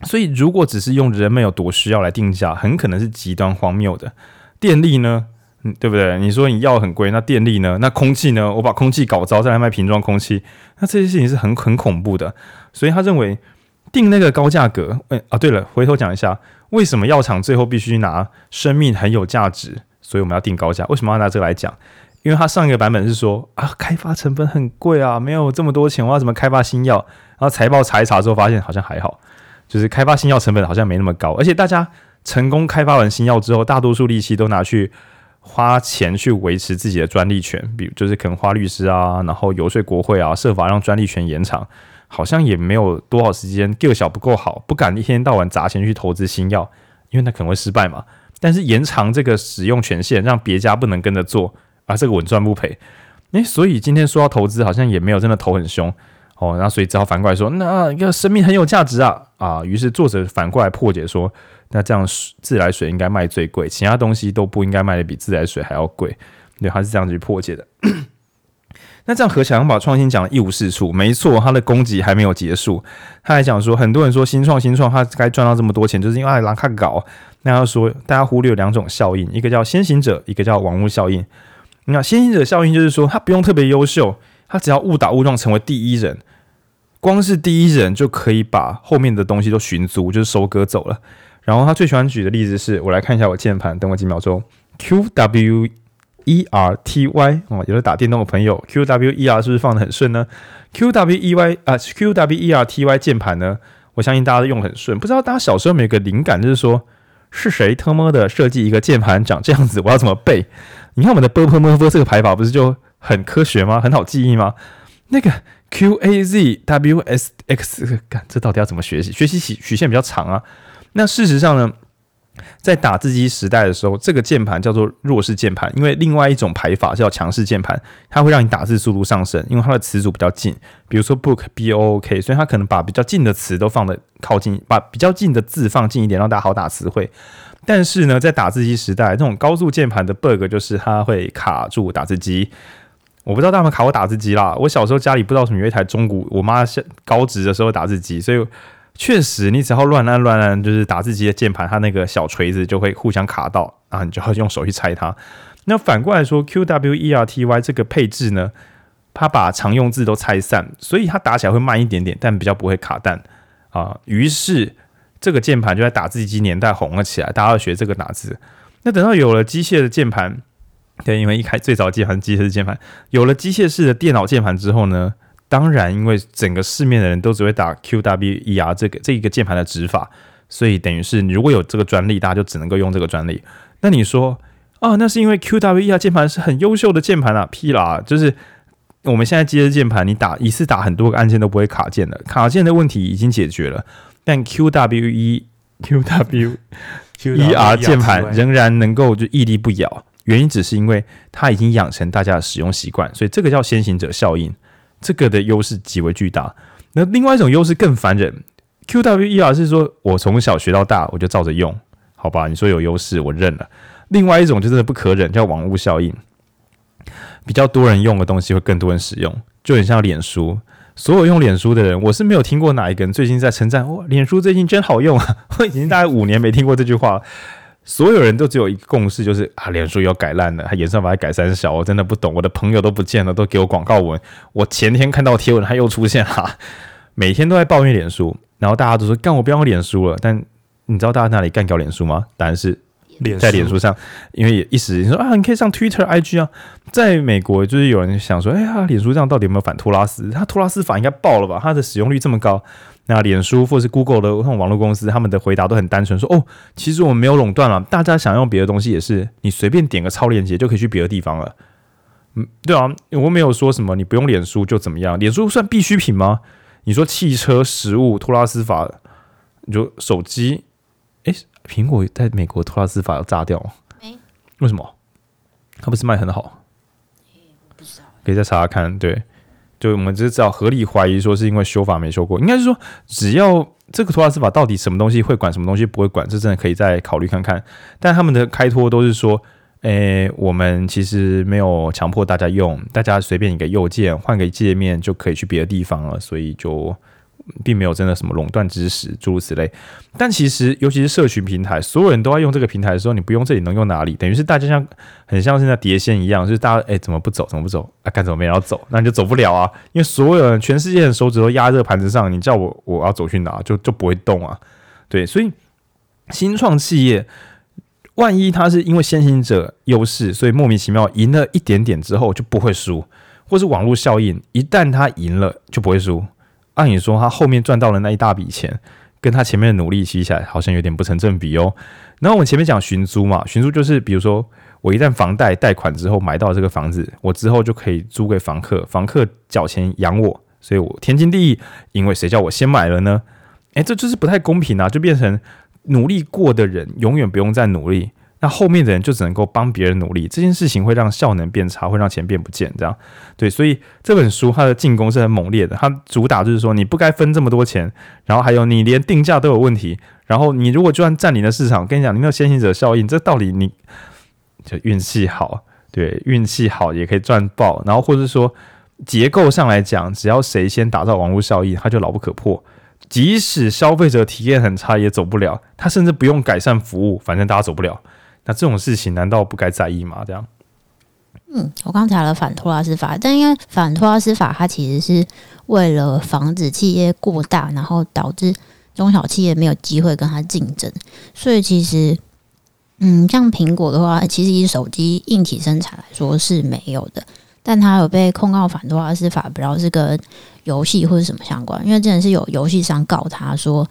S1: 所以如果只是用人们有多需要来定价，很可能是极端荒谬的。电力呢？嗯，对不对？你说你药很贵，那电力呢？那空气呢？我把空气搞糟再来卖瓶装空气，那这些事情是很很恐怖的。所以他认为。定那个高价格，哎啊，对了，回头讲一下，为什么药厂最后必须拿生命很有价值，所以我们要定高价？为什么要拿这个来讲？因为它上一个版本是说啊，开发成本很贵啊，没有这么多钱，我要怎么开发新药？然后财报查一查之后，发现好像还好，就是开发新药成本好像没那么高，而且大家成功开发完新药之后，大多数力气都拿去花钱去维持自己的专利权，比如就是可能花律师啊，然后游说国会啊，设法让专利权延长。好像也没有多少时间，个小不够好，不敢一天到晚砸钱去投资新药，因为那可能会失败嘛。但是延长这个使用权限，让别家不能跟着做啊，这个稳赚不赔。诶，所以今天说要投资，好像也没有真的投很凶哦。然后所以只好反过来说，那一个生命很有价值啊啊。于是作者反过来破解说，那这样自来水应该卖最贵，其他东西都不应该卖的比自来水还要贵。对，他是这样子去破解的。那这样合起来，把创新讲的一无是处。没错，他的攻击还没有结束。他还讲说，很多人说新创新创，他该赚到这么多钱，就是因为拉卡搞。那他说，大家忽略两种效应，一个叫先行者，一个叫网络效应。那先行者效应就是说，他不用特别优秀，他只要误打误撞成为第一人，光是第一人就可以把后面的东西都寻租，就是收割走了。然后他最喜欢举的例子是，我来看一下我键盘，等我几秒钟。Q W E R T Y 哦，有的打电动的朋友，Q W E R 是不是放得很顺呢？Q W E Y 啊，Q W E R T Y 键盘呢，我相信大家都用很顺。不知道大家小时候有没有个灵感，就是说是谁他妈的设计一个键盘长这样子，我要怎么背？你看我们的 b p m f 这个排法不是就很科学吗？很好记忆吗？那个 Q A Z W S X，干这到底要怎么学习？学习曲曲线比较长啊。那事实上呢，在打字机时代的时候，这个键盘叫做弱势键盘，因为另外一种排法叫强势键盘，它会让你打字速度上升，因为它的词组比较近。比如说 book b o o k，所以它可能把比较近的词都放得靠近，把比较近的字放近一点，让大家好打词汇。但是呢，在打字机时代，这种高速键盘的 bug 就是它会卡住打字机。我不知道大家有没有卡过打字机啦。我小时候家里不知道什么有一台中古，我妈高职的时候打字机，所以。确实，你只要乱按乱按，就是打字机的键盘，它那个小锤子就会互相卡到啊，你就要用手去拆它。那反过来说，Q W E R T Y 这个配置呢，它把常用字都拆散，所以它打起来会慢一点点，但比较不会卡弹啊。于是这个键盘就在打字机年代红了起来，大家要学这个打字。那等到有了机械的键盘，对，因为一开最早键盘机械式键盘，有了机械式的电脑键盘之后呢？当然，因为整个市面的人都只会打 Q W E R 这个这一个键盘的指法，所以等于是你如果有这个专利，大家就只能够用这个专利。那你说啊，那是因为 Q W E R 键盘是很优秀的键盘啊？屁啦！就是我们现在机械键盘，你打一次打很多个按键都不会卡键的，卡键的问题已经解决了。但 Q W E Q W E R 键盘仍然能够就屹立不摇，原因只是因为它已经养成大家的使用习惯，所以这个叫先行者效应。这个的优势极为巨大。那另外一种优势更烦人，Q W E R 是说我从小学到大我就照着用，好吧？你说有优势我认了。另外一种就真的不可忍，叫网络效应。比较多人用的东西会更多人使用，就很像脸书。所有用脸书的人，我是没有听过哪一个人最近在称赞哇，脸书最近真好用啊！我已经大概五年没听过这句话了。所有人都只有一个共识，就是啊，脸书要改烂了，还演算法改三小，我真的不懂。我的朋友都不见了，都给我广告文。我前天看到贴文，他又出现了，每天都在抱怨脸书，然后大家都说干我不要脸书了。但你知道大家哪里干掉脸书吗？答案是在脸书上，因为一时你说啊，你可以上 Twitter、IG 啊。在美国，就是有人想说，哎呀，脸书上到底有没有反托拉斯？他托拉斯法应该爆了吧？它的使用率这么高。那脸书或是 Google 的这种网络公司，他们的回答都很单纯，说哦，其实我们没有垄断了，大家想用别的东西也是，你随便点个超链接就可以去别的地方了。嗯，对啊，我没有说什么你不用脸书就怎么样，脸书算必需品吗？你说汽车、食物、托拉斯法，你说手机，诶，苹果在美国托拉斯法要炸掉吗？没，为什么？它不是卖很好？不知道，可以再查查看，对。就我们只是只要合理怀疑说是因为修法没修过，应该是说只要这个托拉斯法到底什么东西会管，什么东西不会管，这真的可以再考虑看看。但他们的开脱都是说，诶、我们其实没有强迫大家用，大家随便一个右键换个界面就可以去别的地方了，所以就。并没有真的什么垄断知识，诸如此类。但其实，尤其是社群平台，所有人都在用这个平台的时候，你不用这里能用哪里？等于是大家像很像现在碟仙一样，就是大家哎、怎么不走？怎么不走？啊，干怎么没人要走？那你就走不了啊！因为所有人，全世界的手指都压在盘子上，你叫我我要走去哪，就就不会动啊。对，所以新创企业，万一他是因为先行者优势，所以莫名其妙赢了一点点之后就不会输，或是网络效应，一旦他赢了就不会输。按理说，他后面赚到了那一大笔钱，跟他前面的努力比起来，好像有点不成正比哦。然后我们前面讲寻租嘛，寻租就是比如说我一旦房贷贷款之后买到这个房子，我之后就可以租给房客，房客缴钱养我，所以我天经地义，因为谁叫我先买了呢？诶，这就是不太公平啊，就变成努力过的人永远不用再努力。那后面的人就只能够帮别人努力，这件事情会让效能变差，会让钱变不见，这样对。所以这本书它的进攻是很猛烈的，它主打就是说你不该分这么多钱，然后还有你连定价都有问题，然后你如果就算占领了市场，我跟你讲，你没有先行者效应，这道理你就运气好，对，运气好也可以赚爆，然后或者说结构上来讲，只要谁先打造网络效益，他就牢不可破。即使消费者体验很差，也走不了。他甚至不用改善服务，反正大家走不了。那这种事情难道不该在意吗？这样？
S3: 嗯，我刚才了反托拉斯法，但因为反托拉斯法它其实是为了防止企业过大，然后导致中小企业没有机会跟它竞争，所以其实。嗯，像苹果的话，其实以手机硬体生产来说是没有的，但它有被控告反托拉斯法，不知道是跟游戏或者什么相关。因为之前是有游戏商告他说，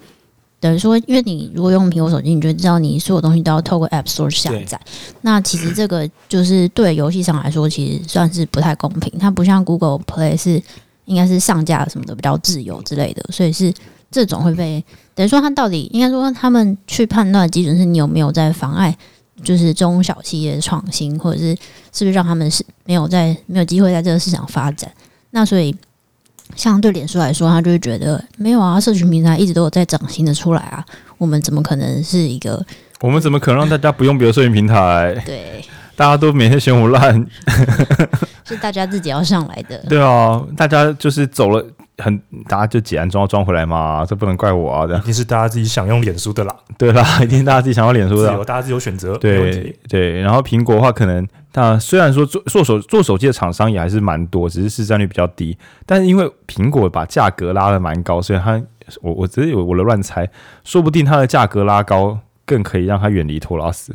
S3: 等于说，因为你如果用苹果手机，你就知道你所有东西都要透过 App Store 下载。那其实这个就是对游戏上来说，其实算是不太公平。它不像 Google Play 是应该是上架什么的比较自由之类的，所以是。这种会被等于说，它到底应该说，他们去判断的基准是你有没有在妨碍，就是中小企业的创新，或者是是不是让他们是没有在没有机会在这个市场发展。那所以，像对脸书来说，他就会觉得没有啊，社群平台一直都有在涨新的出来啊，我们怎么可能是一个？
S1: 我们怎么可能让大家不用别的社群平台？
S3: 对，
S1: 大家都每天嫌我烂，
S3: 是大家自己要上来的。
S1: 对啊，大家就是走了。很，大家就解安装要装回来嘛，这不能怪我啊！这样
S2: 一定是大家自己想用脸书的啦，
S1: 对啦，一定是大家自己想要脸书的，
S2: 有大家自己有选择，
S1: 对对。然后苹果的话，可能它虽然说做做手做手机的厂商也还是蛮多，只是市占率比较低。但是因为苹果把价格拉得蛮高，所以它我我只是有我的乱猜，说不定它的价格拉高更可以让它远离托拉斯，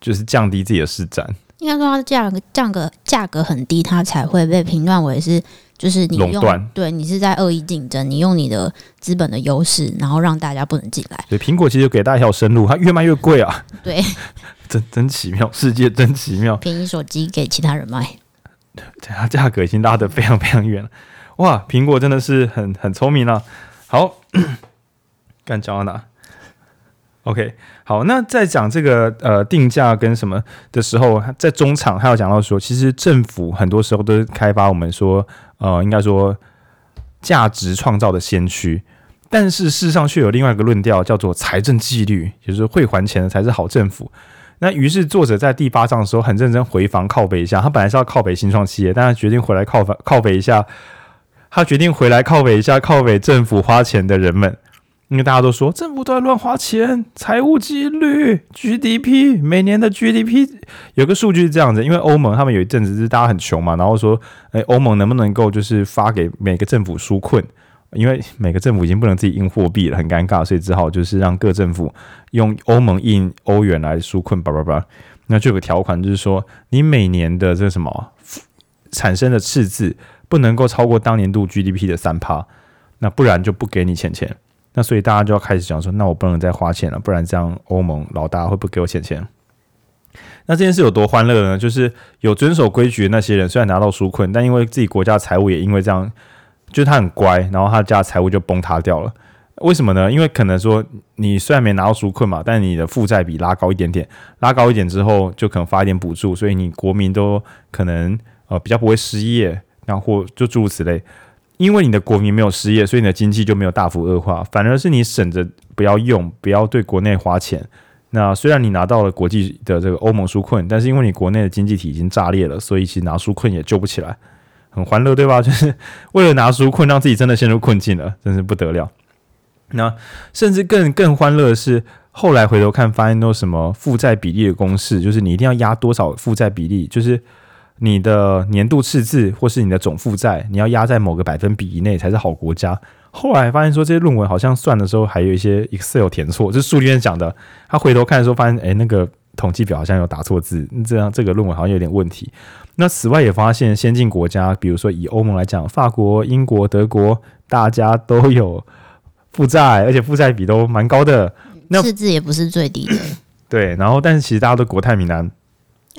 S1: 就是降低自己的市占。
S3: 应该说它的价格价格价格很低，它才会被评断为是。就是你用对你是在恶意竞争，你用你的资本的优势，然后让大家不能进来。
S1: 对，苹果其实给大家一条生路，它越卖越贵啊。
S3: 对，
S1: 真真奇妙，世界真奇妙。
S3: 便宜手机给其他人卖，
S1: 对，它价格已经拉得非常非常远了。哇，苹果真的是很很聪明啊。好，干讲到哪？OK，好，那在讲这个呃定价跟什么的时候，在中场还有讲到说，其实政府很多时候都是开发我们说呃应该说价值创造的先驱，但是事实上却有另外一个论调叫做财政纪律，就是会还钱的才是好政府。那于是作者在第八章的时候很认真回防靠北一下，他本来是要靠北新创企业，但他决定回来靠靠北一下，他决定回来靠北一下靠北政府花钱的人们。因为大家都说政府都在乱花钱，财务纪律，GDP 每年的 GDP 有个数据是这样子，因为欧盟他们有一阵子是大家很穷嘛，然后说，诶，欧盟能不能够就是发给每个政府纾困？因为每个政府已经不能自己印货币了，很尴尬，所以只好就是让各政府用欧盟印欧元来纾困，叭叭叭。那就有个条款，就是说你每年的这个什么产生的赤字不能够超过当年度 GDP 的三趴，那不然就不给你钱钱。那所以大家就要开始讲说，那我不能再花钱了，不然这样欧盟老大会不会给我钱钱？那这件事有多欢乐呢？就是有遵守规矩的那些人，虽然拿到纾困，但因为自己国家财务也因为这样，就是他很乖，然后他家财务就崩塌掉了。为什么呢？因为可能说你虽然没拿到纾困嘛，但你的负债比拉高一点点，拉高一点之后就可能发一点补助，所以你国民都可能呃比较不会失业，然后或就诸如此类。因为你的国民没有失业，所以你的经济就没有大幅恶化，反而是你省着不要用，不要对国内花钱。那虽然你拿到了国际的这个欧盟纾困，但是因为你国内的经济体已经炸裂了，所以其实拿纾困也救不起来，很欢乐，对吧？就是为了拿纾困，让自己真的陷入困境了，真是不得了。那甚至更更欢乐的是，后来回头看，发现都什么负债比例的公式，就是你一定要压多少负债比例，就是。你的年度赤字或是你的总负债，你要压在某个百分比以内才是好国家。后来发现说，这些论文好像算的时候还有一些 Excel 填错，就是书里面讲的。他回头看的时候发现，哎，那个统计表好像有打错字，这样这个论文好像有点问题。那此外也发现，先进国家，比如说以欧盟来讲，法国、英国、德国，大家都有负债，而且负债比都蛮高的。那
S3: 赤字也不是最低的。
S1: 对，然后但是其实大家都国泰民安。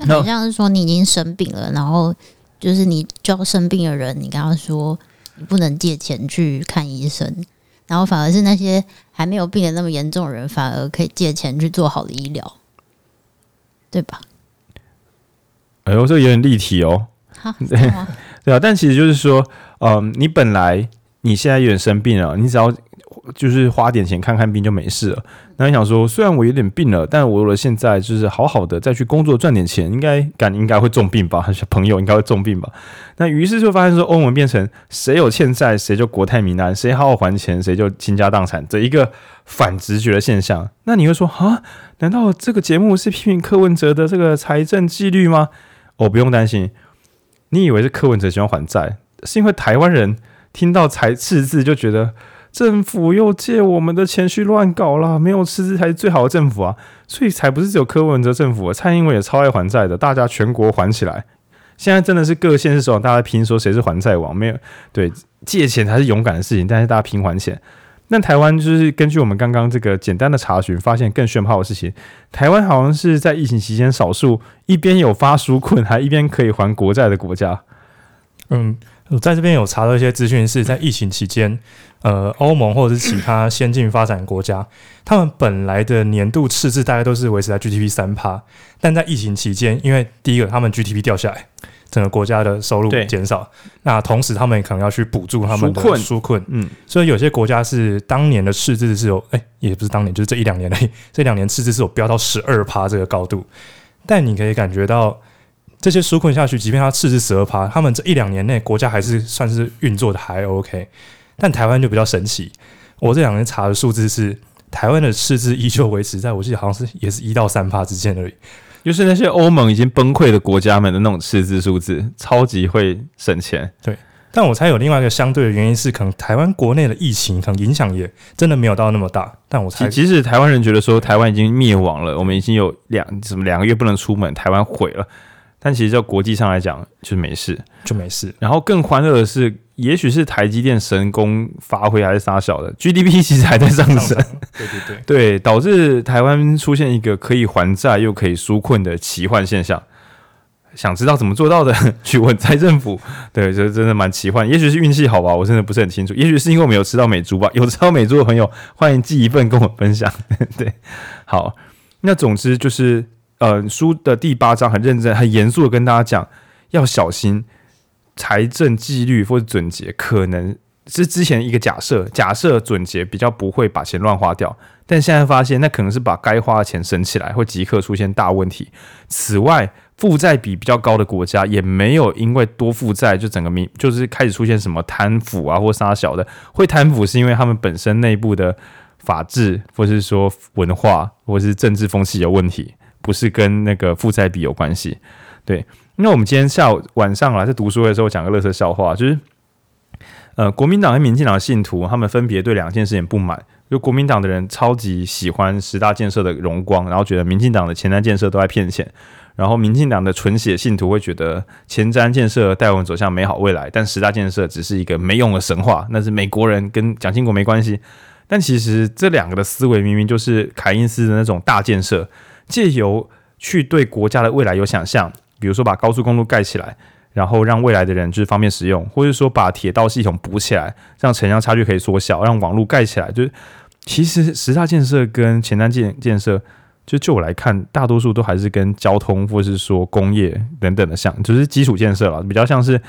S3: 好像是说你已经生病了，然后就是你叫生病的人，你跟他说你不能借钱去看医生，然后反而是那些还没有病的那么严重的人，反而可以借钱去做好的医疗，对吧？
S1: 哎呦，这个有点立体哦。
S3: 对啊，
S1: 但其实就是说，嗯，你本来你现在有点生病了，你只要就是花点钱看看病就没事了。那你想说，虽然我有点病了，但我如果现在就是好好的再去工作赚点钱，应该感应该会重病吧？小朋友应该会重病吧？那于是就发现说，欧盟变成谁有欠债谁就国泰民安，谁好好还钱谁就倾家荡产这一个反直觉的现象。那你会说啊？难道这个节目是批评柯文哲的这个财政纪律吗？哦，不用担心。你以为是柯文哲喜欢还债，是因为台湾人听到财赤字就觉得政府又借我们的钱去乱搞了，没有赤字才是最好的政府啊，所以才不是只有柯文哲政府，蔡英文也超爱还债的，大家全国还起来。现在真的是各县市首长大家拼说谁是还债王，没有，对，借钱才是勇敢的事情，但是大家拼还钱。那台湾就是根据我们刚刚这个简单的查询，发现更炫炮的事情。台湾好像是在疫情期间少数一边有发纾困，还一边可以还国债的国家。
S2: 嗯，我在这边有查到一些资讯，是在疫情期间，呃，欧盟或者是其他先进发展国家，他们本来的年度赤字大概都是维持在 GDP 三趴，但在疫情期间，因为第一个他们 GDP 掉下来。整个国家的收入减少，那同时他们也可能要去补助他们的纾困，嗯，所以有些国家是当年的赤字是有，哎、欸，也不是当年，就是这一两年内，这两年赤字是有飙到十二趴这个高度。但你可以感觉到，这些纾困下去，即便它赤字十二趴，他们这一两年内国家还是算是运作的还 OK。但台湾就比较神奇，我这两年查的数字是，台湾的赤字依旧维持在我记得好像是也是一到三趴之间而已。
S1: 就是那些欧盟已经崩溃的国家们的那种赤字数字，超级会省钱。
S2: 对，但我猜有另外一个相对的原因是，可能台湾国内的疫情可能影响也真的没有到那么大。但我猜，
S1: 即使台湾人觉得说台湾已经灭亡了，我们已经有两什么两个月不能出门，台湾毁了。但其实，在国际上来讲，就是没事，
S2: 就没事。
S1: 然后更欢乐的是，也许是台积电神功发挥，还是啥小的 GDP 其实还在上升。
S2: 对对对，
S1: 对，导致台湾出现一个可以还债又可以纾困的奇幻现象。想知道怎么做到的，去问蔡政府。对，这真的蛮奇幻。也许是运气好吧，我真的不是很清楚。也许是因为我们有吃到美猪吧。有吃到美猪的朋友，欢迎寄一份跟我分享。对，好，那总之就是。呃，书的第八章很认真、很严肃的跟大家讲，要小心财政纪律或者准节，可能是之前一个假设，假设准节比较不会把钱乱花掉，但现在发现那可能是把该花的钱省起来，会即刻出现大问题。此外，负债比比较高的国家也没有因为多负债就整个民就是开始出现什么贪腐啊或杀小的，会贪腐是因为他们本身内部的法治，或是说文化或是政治风气有问题。不是跟那个负债比有关系，对。那我们今天下午晚上啊，在读书会的时候讲个乐色笑话，就是呃，国民党和民进党的信徒，他们分别对两件事情不满。就国民党的人超级喜欢十大建设的荣光，然后觉得民进党的前瞻建设都在骗钱。然后民进党的纯血信徒会觉得前瞻建设带我们走向美好未来，但十大建设只是一个没用的神话，那是美国人跟蒋经国没关系。但其实这两个的思维明明就是凯因斯的那种大建设。借由去对国家的未来有想象，比如说把高速公路盖起来，然后让未来的人就是方便使用，或者说把铁道系统补起来，让城乡差距可以缩小，让网络盖起来。就是其实十大建设跟前瞻建建设，就就我来看，大多数都还是跟交通或者是说工业等等的像，就是基础建设了，比较像是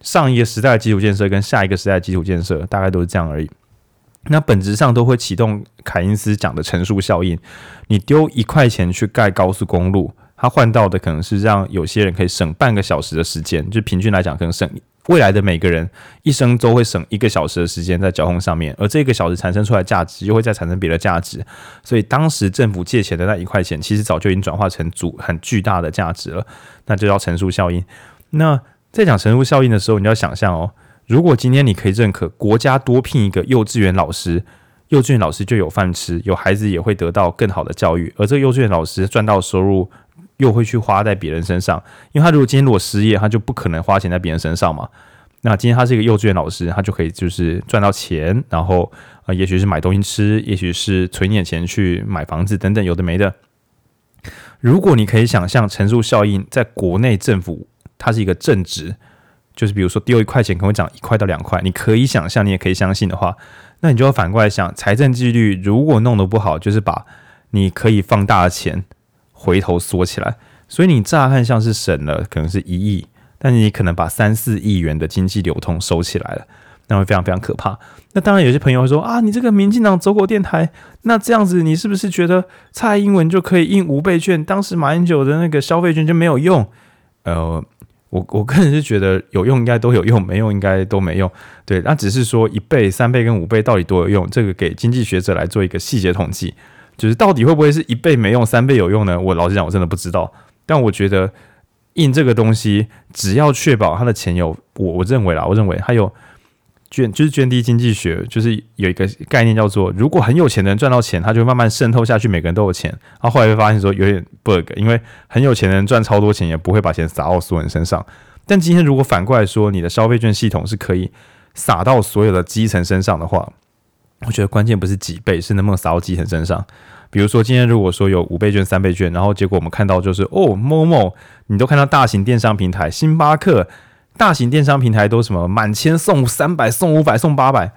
S1: 上一个时代的基础建设跟下一个时代的基础建设，大概都是这样而已。那本质上都会启动凯因斯讲的乘数效应。你丢一块钱去盖高速公路，它换到的可能是让有些人可以省半个小时的时间，就平均来讲，可能省未来的每个人一生都会省一个小时的时间在交通上面，而这个小时产生出来价值，又会再产生别的价值。所以当时政府借钱的那一块钱，其实早就已经转化成组很巨大的价值了，那就叫乘数效应。那在讲乘数效应的时候，你要想象哦。如果今天你可以认可国家多聘一个幼稚园老师，幼稚园老师就有饭吃，有孩子也会得到更好的教育，而这个幼稚园老师赚到收入又会去花在别人身上，因为他如果今天如果失业，他就不可能花钱在别人身上嘛。那今天他是一个幼稚园老师，他就可以就是赚到钱，然后呃，也许是买东西吃，也许是存点钱去买房子等等，有的没的。如果你可以想象乘数效应在国内政府，它是一个正值。就是比如说丢一块钱可能会涨一块到两块，你可以想象，你也可以相信的话，那你就要反过来想，财政纪律如果弄得不好，就是把你可以放大的钱回头缩起来。所以你乍看像是省了可能是一亿，但你可能把三四亿元的经济流通收起来了。那会非常非常可怕。那当然，有些朋友会说啊，你这个民进党走狗电台，那这样子你是不是觉得蔡英文就可以印五倍券？当时马英九的那个消费券就没有用？呃，我我个人是觉得有用应该都有用，没用应该都没用。对，那只是说一倍、三倍跟五倍到底多有用？这个给经济学者来做一个细节统计，就是到底会不会是一倍没用，三倍有用呢？我老实讲，我真的不知道。但我觉得印这个东西，只要确保它的钱有，我我认为啦，我认为还有。捐就是捐滴经济学，就是有一个概念叫做，如果很有钱的人赚到钱，他就慢慢渗透下去，每个人都有钱。然后后来会发现说有点 bug，因为很有钱的人赚超多钱，也不会把钱撒到所有人身上。但今天如果反过来说，你的消费券系统是可以撒到所有的基层身上的话，我觉得关键不是几倍，是能不能撒到基层身上。比如说今天如果说有五倍券、三倍券，然后结果我们看到就是哦，某某，你都看到大型电商平台，星巴克。大型电商平台都什么满千送三百送五百送八百，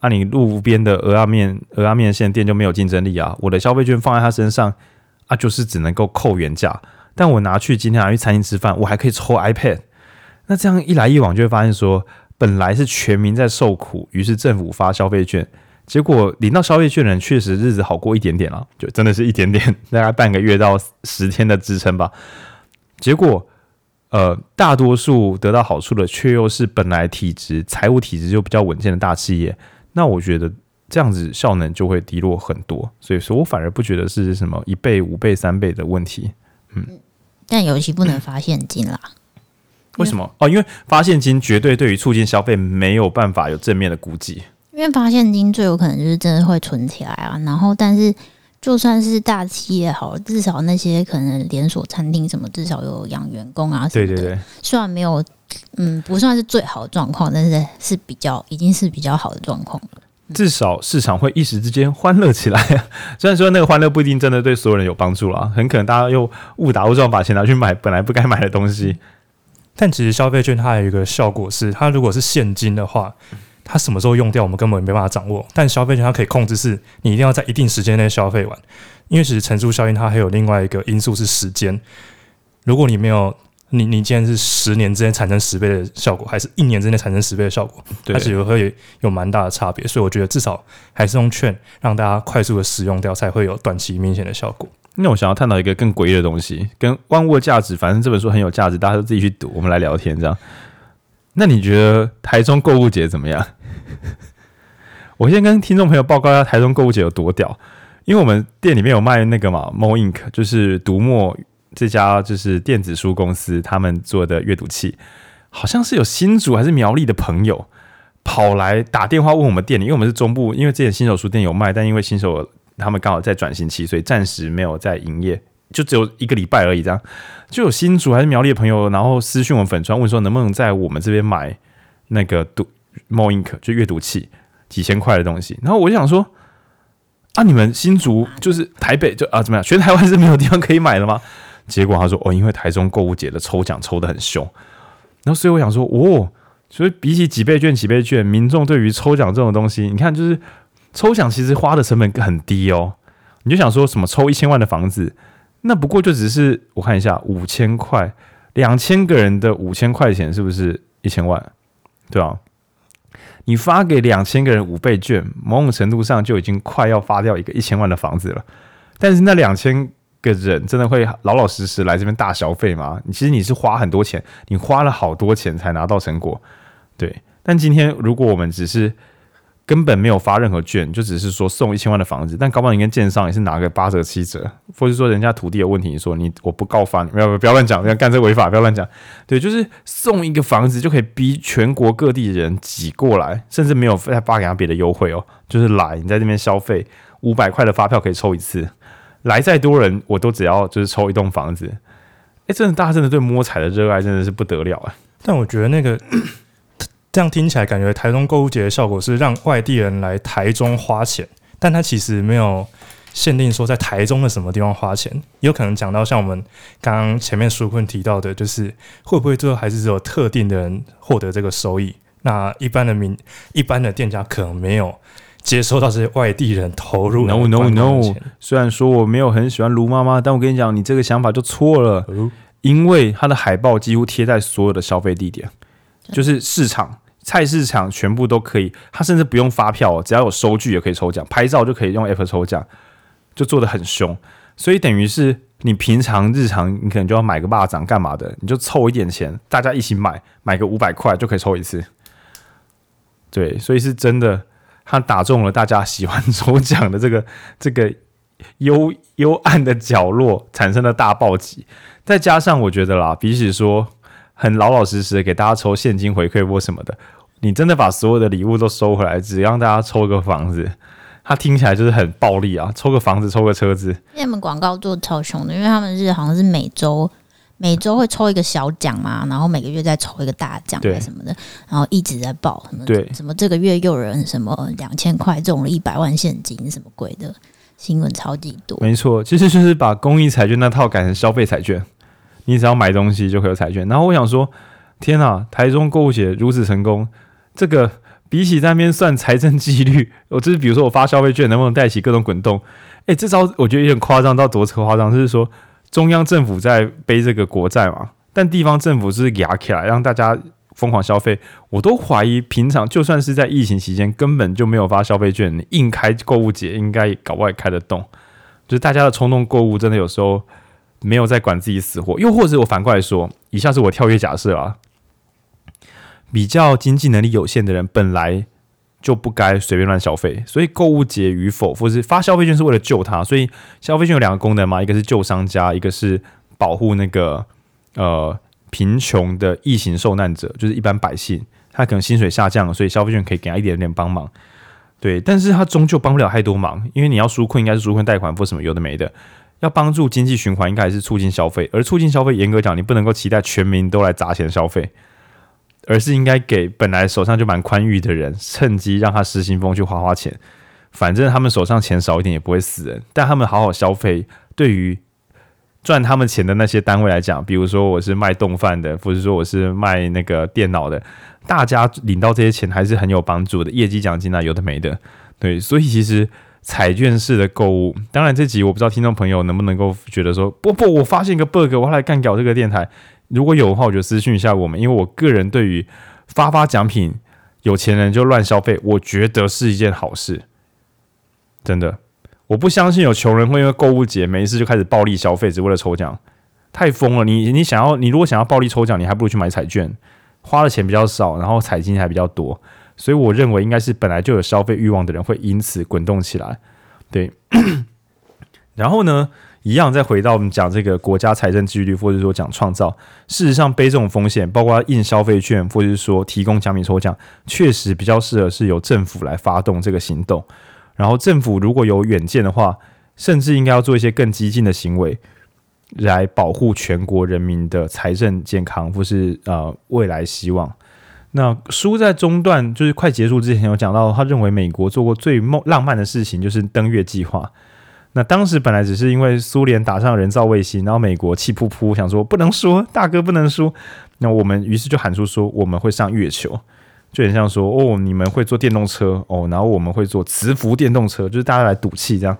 S1: 啊，你路边的蚵仔面蚵仔面线店就没有竞争力啊！我的消费券放在他身上啊，就是只能够扣原价，但我拿去今天拿去餐厅吃饭，我还可以抽 iPad。那这样一来一往，就会发现说，本来是全民在受苦，于是政府发消费券，结果领到消费券的人确实日子好过一点点了，就真的是一点点，大概半个月到十天的支撑吧。结果。呃，大多数得到好处的，却又是本来体质、财务体质就比较稳健的大企业。那我觉得这样子效能就会低落很多。所以说我反而不觉得是什么一倍、五倍、三倍的问题。嗯，
S3: 但尤其不能发现金啦。
S1: 为什么？哦，因为发现金绝对对于促进消费没有办法有正面的估计。
S3: 因为发现金最有可能就是真的会存起来啊。然后，但是。就算是大企业好，至少那些可能连锁餐厅什么，至少有养员工啊什么的。对对对，虽然没有，嗯，不算是最好的状况，但是是比较已经是比较好的状况了。
S1: 至少市场会一时之间欢乐起来啊！虽然说那个欢乐不一定真的对所有人有帮助啦，很可能大家又误打误撞把钱拿去买本来不该买的东西。
S2: 但其实消费券它有一个效果是，它如果是现金的话。它什么时候用掉，我们根本没办法掌握。但消费券它可以控制，是你一定要在一定时间内消费完。因为其实乘数效应它还有另外一个因素是时间。如果你没有，你你既然是十年之间产生十倍的效果，还是一年之内产生十倍的效果，它其实会有蛮大的差别。所以我觉得至少还是用券让大家快速的使用掉，才会有短期明显的效果。
S1: 那我想要探讨一个更诡异的东西，跟万物的价值，反正这本书很有价值，大家都自己去读。我们来聊天这样。那你觉得台中购物节怎么样？我先跟听众朋友报告一下台中购物节有多屌，因为我们店里面有卖那个嘛，Mo Ink，就是读墨这家就是电子书公司他们做的阅读器，好像是有新竹还是苗栗的朋友跑来打电话问我们店里，因为我们是中部，因为之前新手书店有卖，但因为新手他们刚好在转型期，所以暂时没有在营业。就只有一个礼拜而已，这样就有新竹还是苗栗的朋友，然后私讯我们粉专问说能不能在我们这边买那个读 Mo Ink 就阅读器几千块的东西，然后我就想说啊，你们新竹就是台北就啊怎么样，全台湾是没有地方可以买的吗？结果他说哦，因为台中购物节的抽奖抽得很凶，然后所以我想说哦，所以比起几倍券几倍券，民众对于抽奖这种东西，你看就是抽奖其实花的成本很低哦，你就想说什么抽一千万的房子。那不过就只是我看一下五千块，两千个人的五千块钱是不是一千万？对啊，你发给两千个人五倍券，某种程度上就已经快要发掉一个一千万的房子了。但是那两千个人真的会老老实实来这边大消费吗？其实你是花很多钱，你花了好多钱才拿到成果。对，但今天如果我们只是。根本没有发任何券，就只是说送一千万的房子，但搞不好你跟建商也是拿个八折七折，或者说人家土地有问题，你说你我不告发你，不要不要乱讲，不要干这违法，不要乱讲。对，就是送一个房子就可以逼全国各地的人挤过来，甚至没有再发给他别的优惠哦，就是来你在这边消费五百块的发票可以抽一次，来再多人我都只要就是抽一栋房子。哎，真的大家真的对摸彩的热爱真的是不得了啊！
S2: 但我觉得那个。这样听起来，感觉台中购物节的效果是让外地人来台中花钱，但他其实没有限定说在台中的什么地方花钱，有可能讲到像我们刚刚前面书坤提到的，就是会不会最后还是只有特定的人获得这个收益？那一般的民、一般的店家可能没有接收到这些外地人投入。
S1: No no no！虽然说我没有很喜欢卢妈妈，但我跟你讲，你这个想法就错了，因为它的海报几乎贴在所有的消费地点，就是市场。菜市场全部都可以，他甚至不用发票，只要有收据也可以抽奖，拍照就可以用 App 抽奖，就做得很凶。所以等于是你平常日常你可能就要买个巴掌干嘛的，你就凑一点钱，大家一起买，买个五百块就可以抽一次。对，所以是真的，他打中了大家喜欢抽奖的这个这个幽幽暗的角落，产生了大暴击。再加上我觉得啦，比起说很老老实实的给大家抽现金回馈或什么的，你真的把所有的礼物都收回来，只让大家抽个房子，他听起来就是很暴力啊！抽个房子，抽个车子。
S3: 他们广告做超凶的，因为他们是好像是每周每周会抽一个小奖嘛，然后每个月再抽一个大奖什么的，然后一直在报什么对什么这个月又有人什么两千块中了一百万现金什么鬼的新闻超级多。
S1: 没错，其实就是把公益彩券那套改成消费彩券，你只要买东西就可以有彩券。然后我想说，天哪，台中购物节如此成功，这个。比起在那边算财政纪律，我就是比如说我发消费券能不能带起各种滚动？哎，这招我觉得有点夸张到多夸张，就是说中央政府在背这个国债嘛，但地方政府是压起来让大家疯狂消费。我都怀疑平常就算是在疫情期间根本就没有发消费券，硬开购物节应该搞不好也开得动。就是大家的冲动购物真的有时候没有在管自己死活，又或者我反过来说，以下是我跳跃假设啊。比较经济能力有限的人，本来就不该随便乱消费。所以购物节与否，或是发消费券是为了救他。所以消费券有两个功能嘛，一个是救商家，一个是保护那个呃贫穷的异形受难者，就是一般百姓。他可能薪水下降，所以消费券可以给他一点点帮忙。对，但是他终究帮不了太多忙，因为你要纾困，应该是纾困贷款或什么有的没的。要帮助经济循环，应该还是促进消费。而促进消费，严格讲，你不能够期待全民都来砸钱消费。而是应该给本来手上就蛮宽裕的人，趁机让他失心疯去花花钱，反正他们手上钱少一点也不会死人。但他们好好消费，对于赚他们钱的那些单位来讲，比如说我是卖冻饭的，或者说我是卖那个电脑的，大家领到这些钱还是很有帮助的，业绩奖金啊，有的没的。对，所以其实彩券式的购物，当然这集我不知道听众朋友能不能够觉得说，不不，我发现一个 bug，我要来干掉这个电台。如果有的话，我就私讯一下我们，因为我个人对于发发奖品，有钱人就乱消费，我觉得是一件好事。真的，我不相信有穷人会因为购物节没事就开始暴力消费，只为了抽奖，太疯了。你你想要，你如果想要暴力抽奖，你还不如去买彩券，花的钱比较少，然后彩金还比较多。所以我认为应该是本来就有消费欲望的人会因此滚动起来。对，然后呢？一样，再回到我们讲这个国家财政纪律，或者说讲创造，事实上背这种风险，包括印消费券，或者是说提供奖品抽奖，确实比较适合是由政府来发动这个行动。然后政府如果有远见的话，甚至应该要做一些更激进的行为，来保护全国人民的财政健康，或是呃未来希望。那书在中段就是快结束之前有讲到，他认为美国做过最梦浪漫的事情就是登月计划。那当时本来只是因为苏联打上人造卫星，然后美国气噗噗想说不能输，大哥不能输。那我们于是就喊出说我们会上月球，就很像说哦，你们会坐电动车哦，然后我们会坐磁浮电动车，就是大家来赌气这样。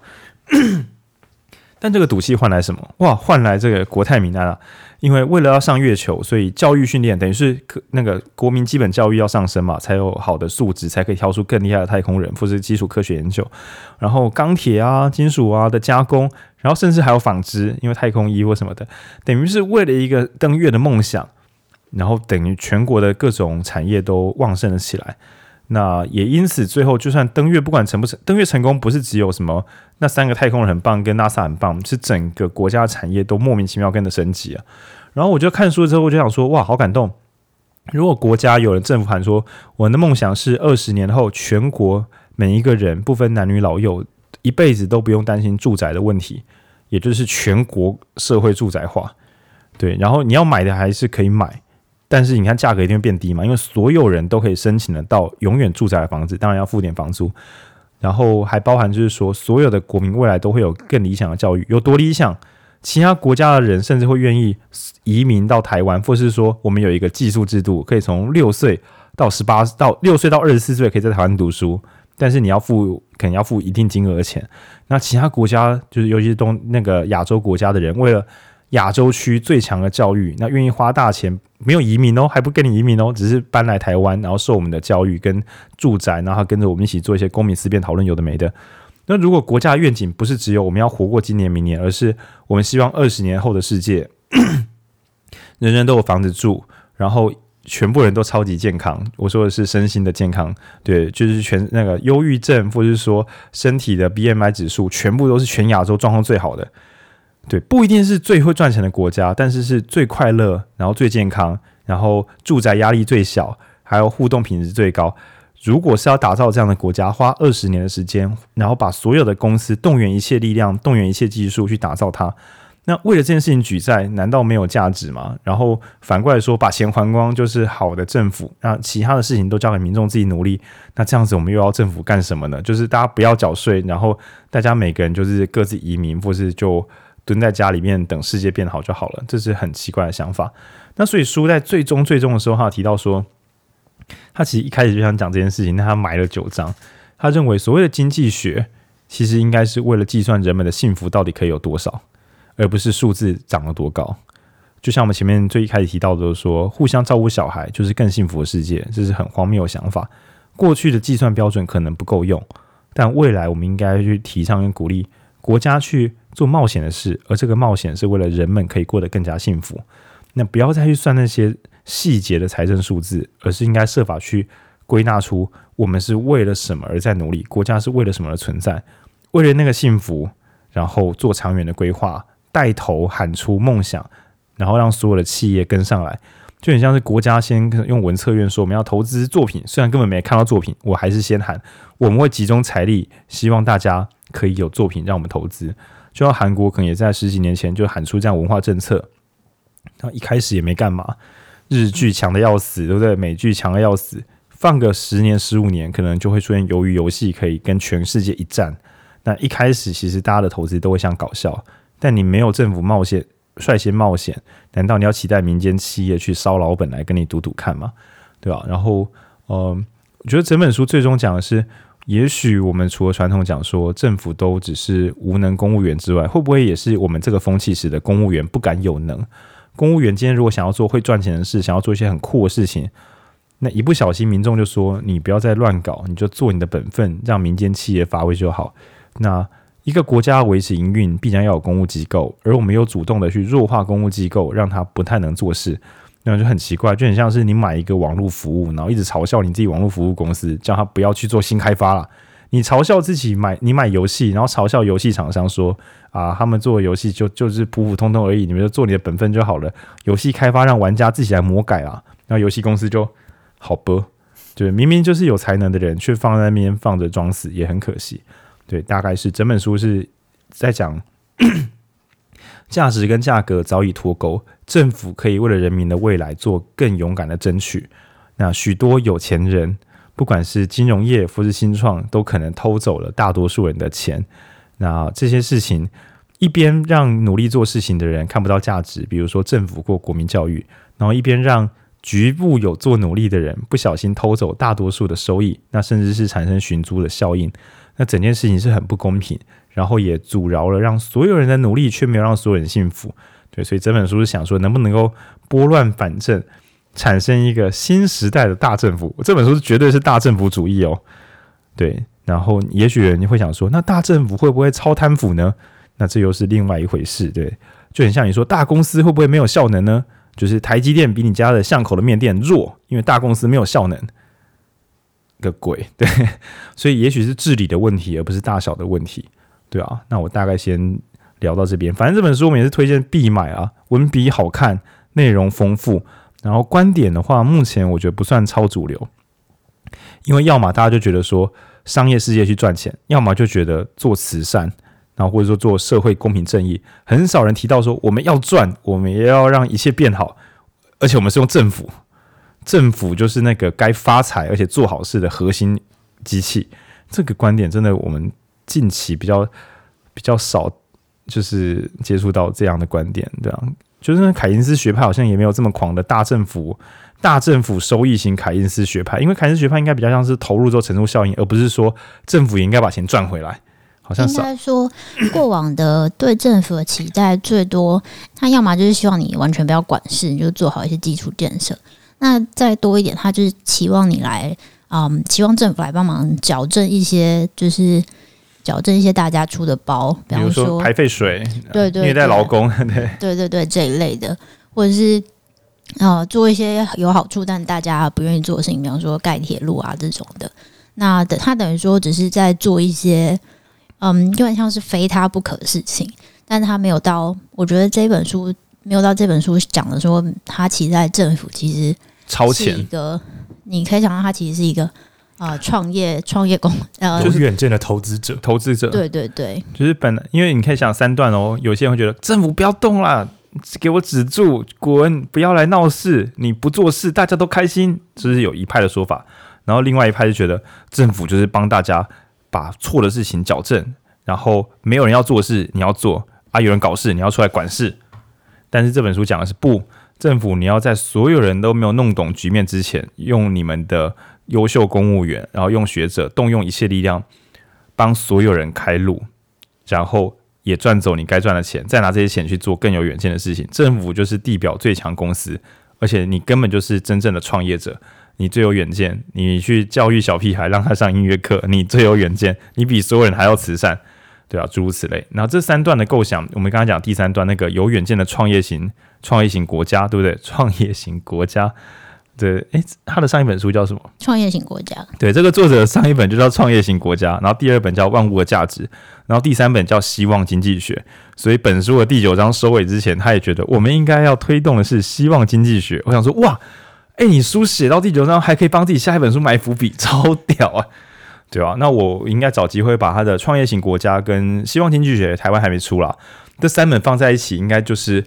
S1: 但这个赌气换来什么？哇，换来这个国泰民安啊！因为为了要上月球，所以教育训练等于是那个国民基本教育要上升嘛，才有好的素质，才可以挑出更厉害的太空人，或是基础科学研究。然后钢铁啊、金属啊的加工，然后甚至还有纺织，因为太空衣或什么的，等于是为了一个登月的梦想，然后等于全国的各种产业都旺盛了起来。那也因此，最后就算登月，不管成不成，登月成功不是只有什么那三个太空人很棒，跟 NASA 很棒，是整个国家产业都莫名其妙跟着升级啊。然后我就看书之后，我就想说，哇，好感动！如果国家有人政府喊说，我的梦想是二十年后全国每一个人不分男女老幼，一辈子都不用担心住宅的问题，也就是全国社会住宅化。对，然后你要买的还是可以买。但是你看，价格一定会变低嘛？因为所有人都可以申请得到永远住宅的房子，当然要付点房租。然后还包含就是说，所有的国民未来都会有更理想的教育，有多理想？其他国家的人甚至会愿意移民到台湾，或是说我们有一个寄宿制度，可以从六岁到十八到六岁到二十四岁可以在台湾读书，但是你要付，可能要付一定金额的钱。那其他国家就是尤其是东那个亚洲国家的人，为了亚洲区最强的教育，那愿意花大钱，没有移民哦，还不跟你移民哦，只是搬来台湾，然后受我们的教育跟住宅，然后跟着我们一起做一些公民思辨讨论，有的没的。那如果国家愿景不是只有我们要活过今年明年，而是我们希望二十年后的世界，人人都有房子住，然后全部人都超级健康。我说的是身心的健康，对，就是全那个忧郁症，或者是说身体的 BMI 指数，全部都是全亚洲状况最好的。对，不一定是最会赚钱的国家，但是是最快乐，然后最健康，然后住宅压力最小，还有互动品质最高。如果是要打造这样的国家，花二十年的时间，然后把所有的公司动员一切力量，动员一切技术去打造它，那为了这件事情举债，难道没有价值吗？然后反过来说，把钱还光就是好的政府，那其他的事情都交给民众自己努力。那这样子，我们又要政府干什么呢？就是大家不要缴税，然后大家每个人就是各自移民，或是就。蹲在家里面等世界变好就好了，这是很奇怪的想法。那所以书在最终最终的时候，他有提到说，他其实一开始就想讲这件事情，但他埋了九章。他认为所谓的经济学，其实应该是为了计算人们的幸福到底可以有多少，而不是数字长了多高。就像我们前面最一开始提到的，说互相照顾小孩就是更幸福的世界，这是很荒谬的想法。过去的计算标准可能不够用，但未来我们应该去提倡跟鼓励国家去。做冒险的事，而这个冒险是为了人们可以过得更加幸福。那不要再去算那些细节的财政数字，而是应该设法去归纳出我们是为了什么而在努力，国家是为了什么而存在，为了那个幸福，然后做长远的规划，带头喊出梦想，然后让所有的企业跟上来，就很像是国家先用文策院说我们要投资作品，虽然根本没看到作品，我还是先喊我们会集中财力，希望大家可以有作品让我们投资。就像韩国可能也在十几年前就喊出这样文化政策，那一开始也没干嘛，日剧强的要死，对不对？美剧强的要死，放个十年十五年，可能就会出现鱿鱼游戏可以跟全世界一战。那一开始其实大家的投资都会想搞笑，但你没有政府冒险率先冒险，难道你要期待民间企业去烧老本来跟你赌赌看吗？对吧？然后，呃，我觉得整本书最终讲的是。也许我们除了传统讲说政府都只是无能公务员之外，会不会也是我们这个风气使得公务员不敢有能？公务员今天如果想要做会赚钱的事，想要做一些很酷的事情，那一不小心民众就说你不要再乱搞，你就做你的本分，让民间企业发挥就好。那一个国家维持营运，必然要有公务机构，而我们又主动的去弱化公务机构，让它不太能做事。那就很奇怪，就很像是你买一个网络服务，然后一直嘲笑你自己网络服务公司，叫他不要去做新开发了。你嘲笑自己买你买游戏，然后嘲笑游戏厂商说啊，他们做游戏就就是普普通通而已，你们就做你的本分就好了。游戏开发让玩家自己来魔改啊，那游戏公司就好吧，对，明明就是有才能的人，却放在那边放着装死，也很可惜。对，大概是整本书是在讲。价值跟价格早已脱钩，政府可以为了人民的未来做更勇敢的争取。那许多有钱人，不管是金融业或是新创，都可能偷走了大多数人的钱。那这些事情，一边让努力做事情的人看不到价值，比如说政府或国民教育，然后一边让局部有做努力的人不小心偷走大多数的收益，那甚至是产生寻租的效应。那整件事情是很不公平。然后也阻挠了让所有人的努力，却没有让所有人幸福。对，所以整本书是想说，能不能够拨乱反正，产生一个新时代的大政府？这本书是绝对是大政府主义哦。对，然后也许你会想说，那大政府会不会超贪腐呢？那这又是另外一回事。对，就很像你说，大公司会不会没有效能呢？就是台积电比你家的巷口的面店弱，因为大公司没有效能。个鬼，对，所以也许是治理的问题，而不是大小的问题。对啊，那我大概先聊到这边。反正这本书我们也是推荐必买啊，文笔好看，内容丰富，然后观点的话，目前我觉得不算超主流。因为要么大家就觉得说商业世界去赚钱，要么就觉得做慈善，然后或者说做社会公平正义，很少人提到说我们要赚，我们也要让一切变好，而且我们是用政府，政府就是那个该发财而且做好事的核心机器。这个观点真的我们。近期比较比较少，就是接触到这样的观点，对啊，就是凯因斯学派好像也没有这么狂的大政府、大政府收益型凯因斯学派，因为凯因斯学派应该比较像是投入之后乘数效应，而不是说政府也应该把钱赚回来。好像
S3: 应该说，过往的对政府的期待最多，他要么就是希望你完全不要管事，你就做好一些基础建设。那再多一点，他就是期望你来，嗯，期望政府来帮忙矫正一些，就是矫正一些大家出的包，比方说，
S1: 说排废水，
S3: 对，对对，
S1: 虐待劳工，对
S3: 对对对这一类的，或者是呃做一些有好处但大家不愿意做的事情，比方说盖铁路啊这种的。那等他等于说只是在做一些。嗯，有点像是非他不可的事情，但是他没有到。我觉得这本书没有到这本书讲的说，他其实在政府其实
S1: 超前
S3: 一个，你可以想到他其实是一个啊创业创业公呃
S2: 就是远见的投资者
S1: 投资者，
S3: 对对对，
S1: 就是本来因为你可以想三段哦，有些人会觉得政府不要动啦，给我止住，滚，不要来闹事，你不做事大家都开心，这是有一派的说法，然后另外一派就觉得政府就是帮大家。把错的事情矫正，然后没有人要做事，你要做啊！有人搞事，你要出来管事。但是这本书讲的是不，政府你要在所有人都没有弄懂局面之前，用你们的优秀公务员，然后用学者，动用一切力量，帮所有人开路，然后也赚走你该赚的钱，再拿这些钱去做更有远见的事情。政府就是地表最强公司，而且你根本就是真正的创业者。你最有远见，你去教育小屁孩，让他上音乐课，你最有远见，你比所有人还要慈善，对啊，诸如此类。然后这三段的构想，我们刚刚讲第三段那个有远见的创业型创业型国家，对不对？创业型国家，对，诶，他的上一本书叫什么？
S3: 创业型国家。
S1: 对，这个作者上一本就叫创业型国家，然后第二本叫万物的价值，然后第三本叫希望经济学。所以本书的第九章收尾之前，他也觉得我们应该要推动的是希望经济学。我想说，哇。哎，你书写到第九章还可以帮自己下一本书埋伏笔，超屌啊！对啊，那我应该找机会把他的创业型国家跟希望经济学，台湾还没出啦，这三本放在一起，应该就是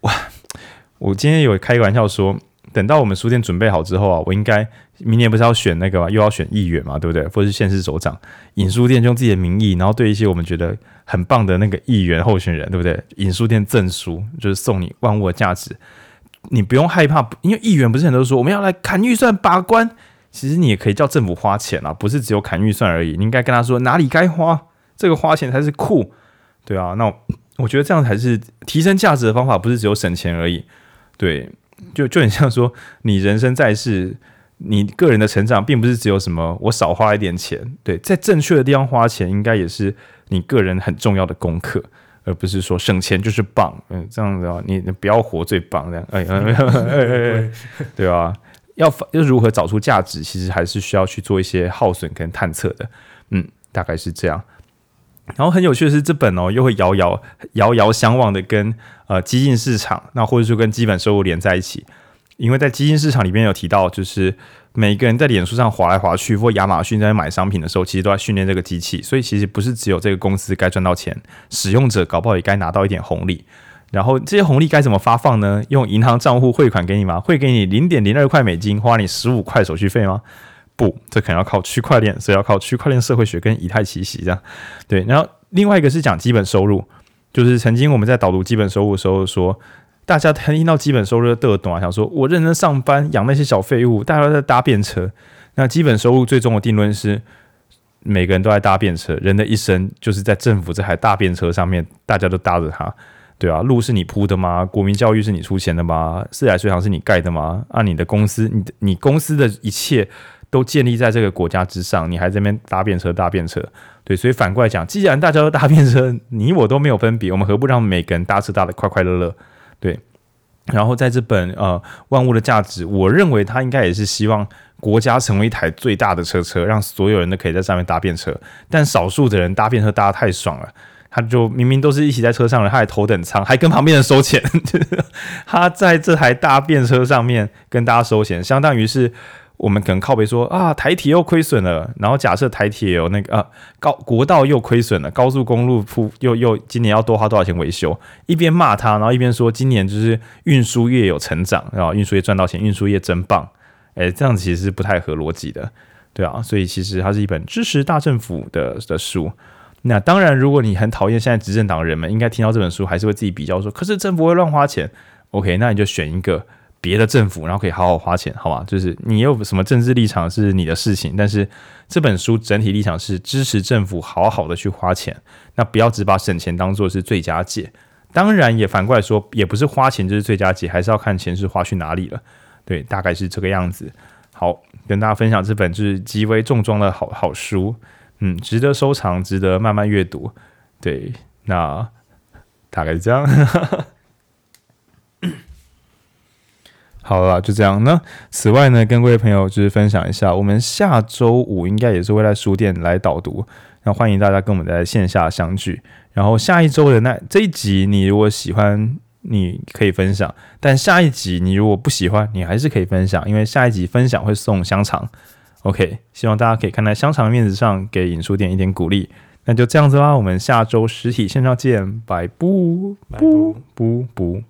S1: 哇！我今天有开一个玩笑说，等到我们书店准备好之后啊，我应该明年不是要选那个吗？又要选议员嘛，对不对？或者是县市首长，尹书店用自己的名义，然后对一些我们觉得很棒的那个议员候选人，对不对？尹书店赠书，就是送你万物的价值。你不用害怕，因为议员不是很多说我们要来砍预算把关，其实你也可以叫政府花钱啊，不是只有砍预算而已。你应该跟他说哪里该花，这个花钱才是酷，对啊。那我觉得这样才是提升价值的方法，不是只有省钱而已。对，就就很像说你人生在世，你个人的成长并不是只有什么我少花一点钱，对，在正确的地方花钱，应该也是你个人很重要的功课。而不是说省钱就是棒，嗯，这样子啊，你不要活最棒这样，哎，哎，哎，哎，对吧？要要如何找出价值，其实还是需要去做一些耗损跟探测的，嗯，大概是这样。然后很有趣的是，这本哦又会遥遥遥遥相望的跟呃基金市场，那或者说跟基本收入连在一起，因为在基金市场里面有提到，就是。每个人在脸书上滑来滑去，或亚马逊在买商品的时候，其实都在训练这个机器。所以其实不是只有这个公司该赚到钱，使用者搞不好也该拿到一点红利。然后这些红利该怎么发放呢？用银行账户汇款给你吗？会给你零点零二块美金，花你十五块手续费吗？不，这可能要靠区块链，所以要靠区块链社会学跟以太奇袭这样。对，然后另外一个是讲基本收入，就是曾经我们在导读基本收入的时候说。大家听到基本收入的懂啊，想说我认真上班养那些小废物，大家都在搭便车。那基本收入最终的定论是，每个人都在搭便车，人的一生就是在政府这台大便车上面，大家都搭着它，对啊，路是你铺的吗？国民教育是你出钱的吗？自来水厂是你盖的吗？啊，你的公司，你的你公司的一切都建立在这个国家之上，你还在这边搭便车搭便车，对，所以反过来讲，既然大家都搭便车，你我都没有分别，我们何不让每个人搭车搭得快快乐乐？对，然后在这本呃万物的价值，我认为他应该也是希望国家成为一台最大的车车，让所有人都可以在上面搭便车。但少数的人搭便车搭得太爽了，他就明明都是一起在车上的，他还头等舱，还跟旁边人收钱。他在这台大便车上面跟大家收钱，相当于是。我们可能靠北说啊，台铁又亏损了。然后假设台铁有那个啊高国道又亏损了，高速公路铺又又今年要多花多少钱维修？一边骂他，然后一边说今年就是运输业有成长，然后运输业赚到钱，运输业真棒。诶，这样子其实是不太合逻辑的，对啊。所以其实它是一本支持大政府的的书。那当然，如果你很讨厌现在执政党人们，应该听到这本书还是会自己比较说，可是政府会乱花钱。OK，那你就选一个。别的政府，然后可以好好花钱，好吧？就是你有什么政治立场是你的事情，但是这本书整体立场是支持政府好好的去花钱，那不要只把省钱当做是最佳解。当然也反过来说，也不是花钱就是最佳解，还是要看钱是花去哪里了。对，大概是这个样子。好，跟大家分享这本就是极为重装的好好书，嗯，值得收藏，值得慢慢阅读。对，那大概是这样。好了，就这样。那此外呢，跟各位朋友就是分享一下，我们下周五应该也是会在书店来导读，那欢迎大家跟我们在线下相聚。然后下一周的那这一集，你如果喜欢，你可以分享；但下一集你如果不喜欢，你还是可以分享，因为下一集分享会送香肠。OK，希望大家可以看在香肠的面子上，给影书店一点鼓励。那就这样子啦，我们下周实体线上见，拜不不不不拜。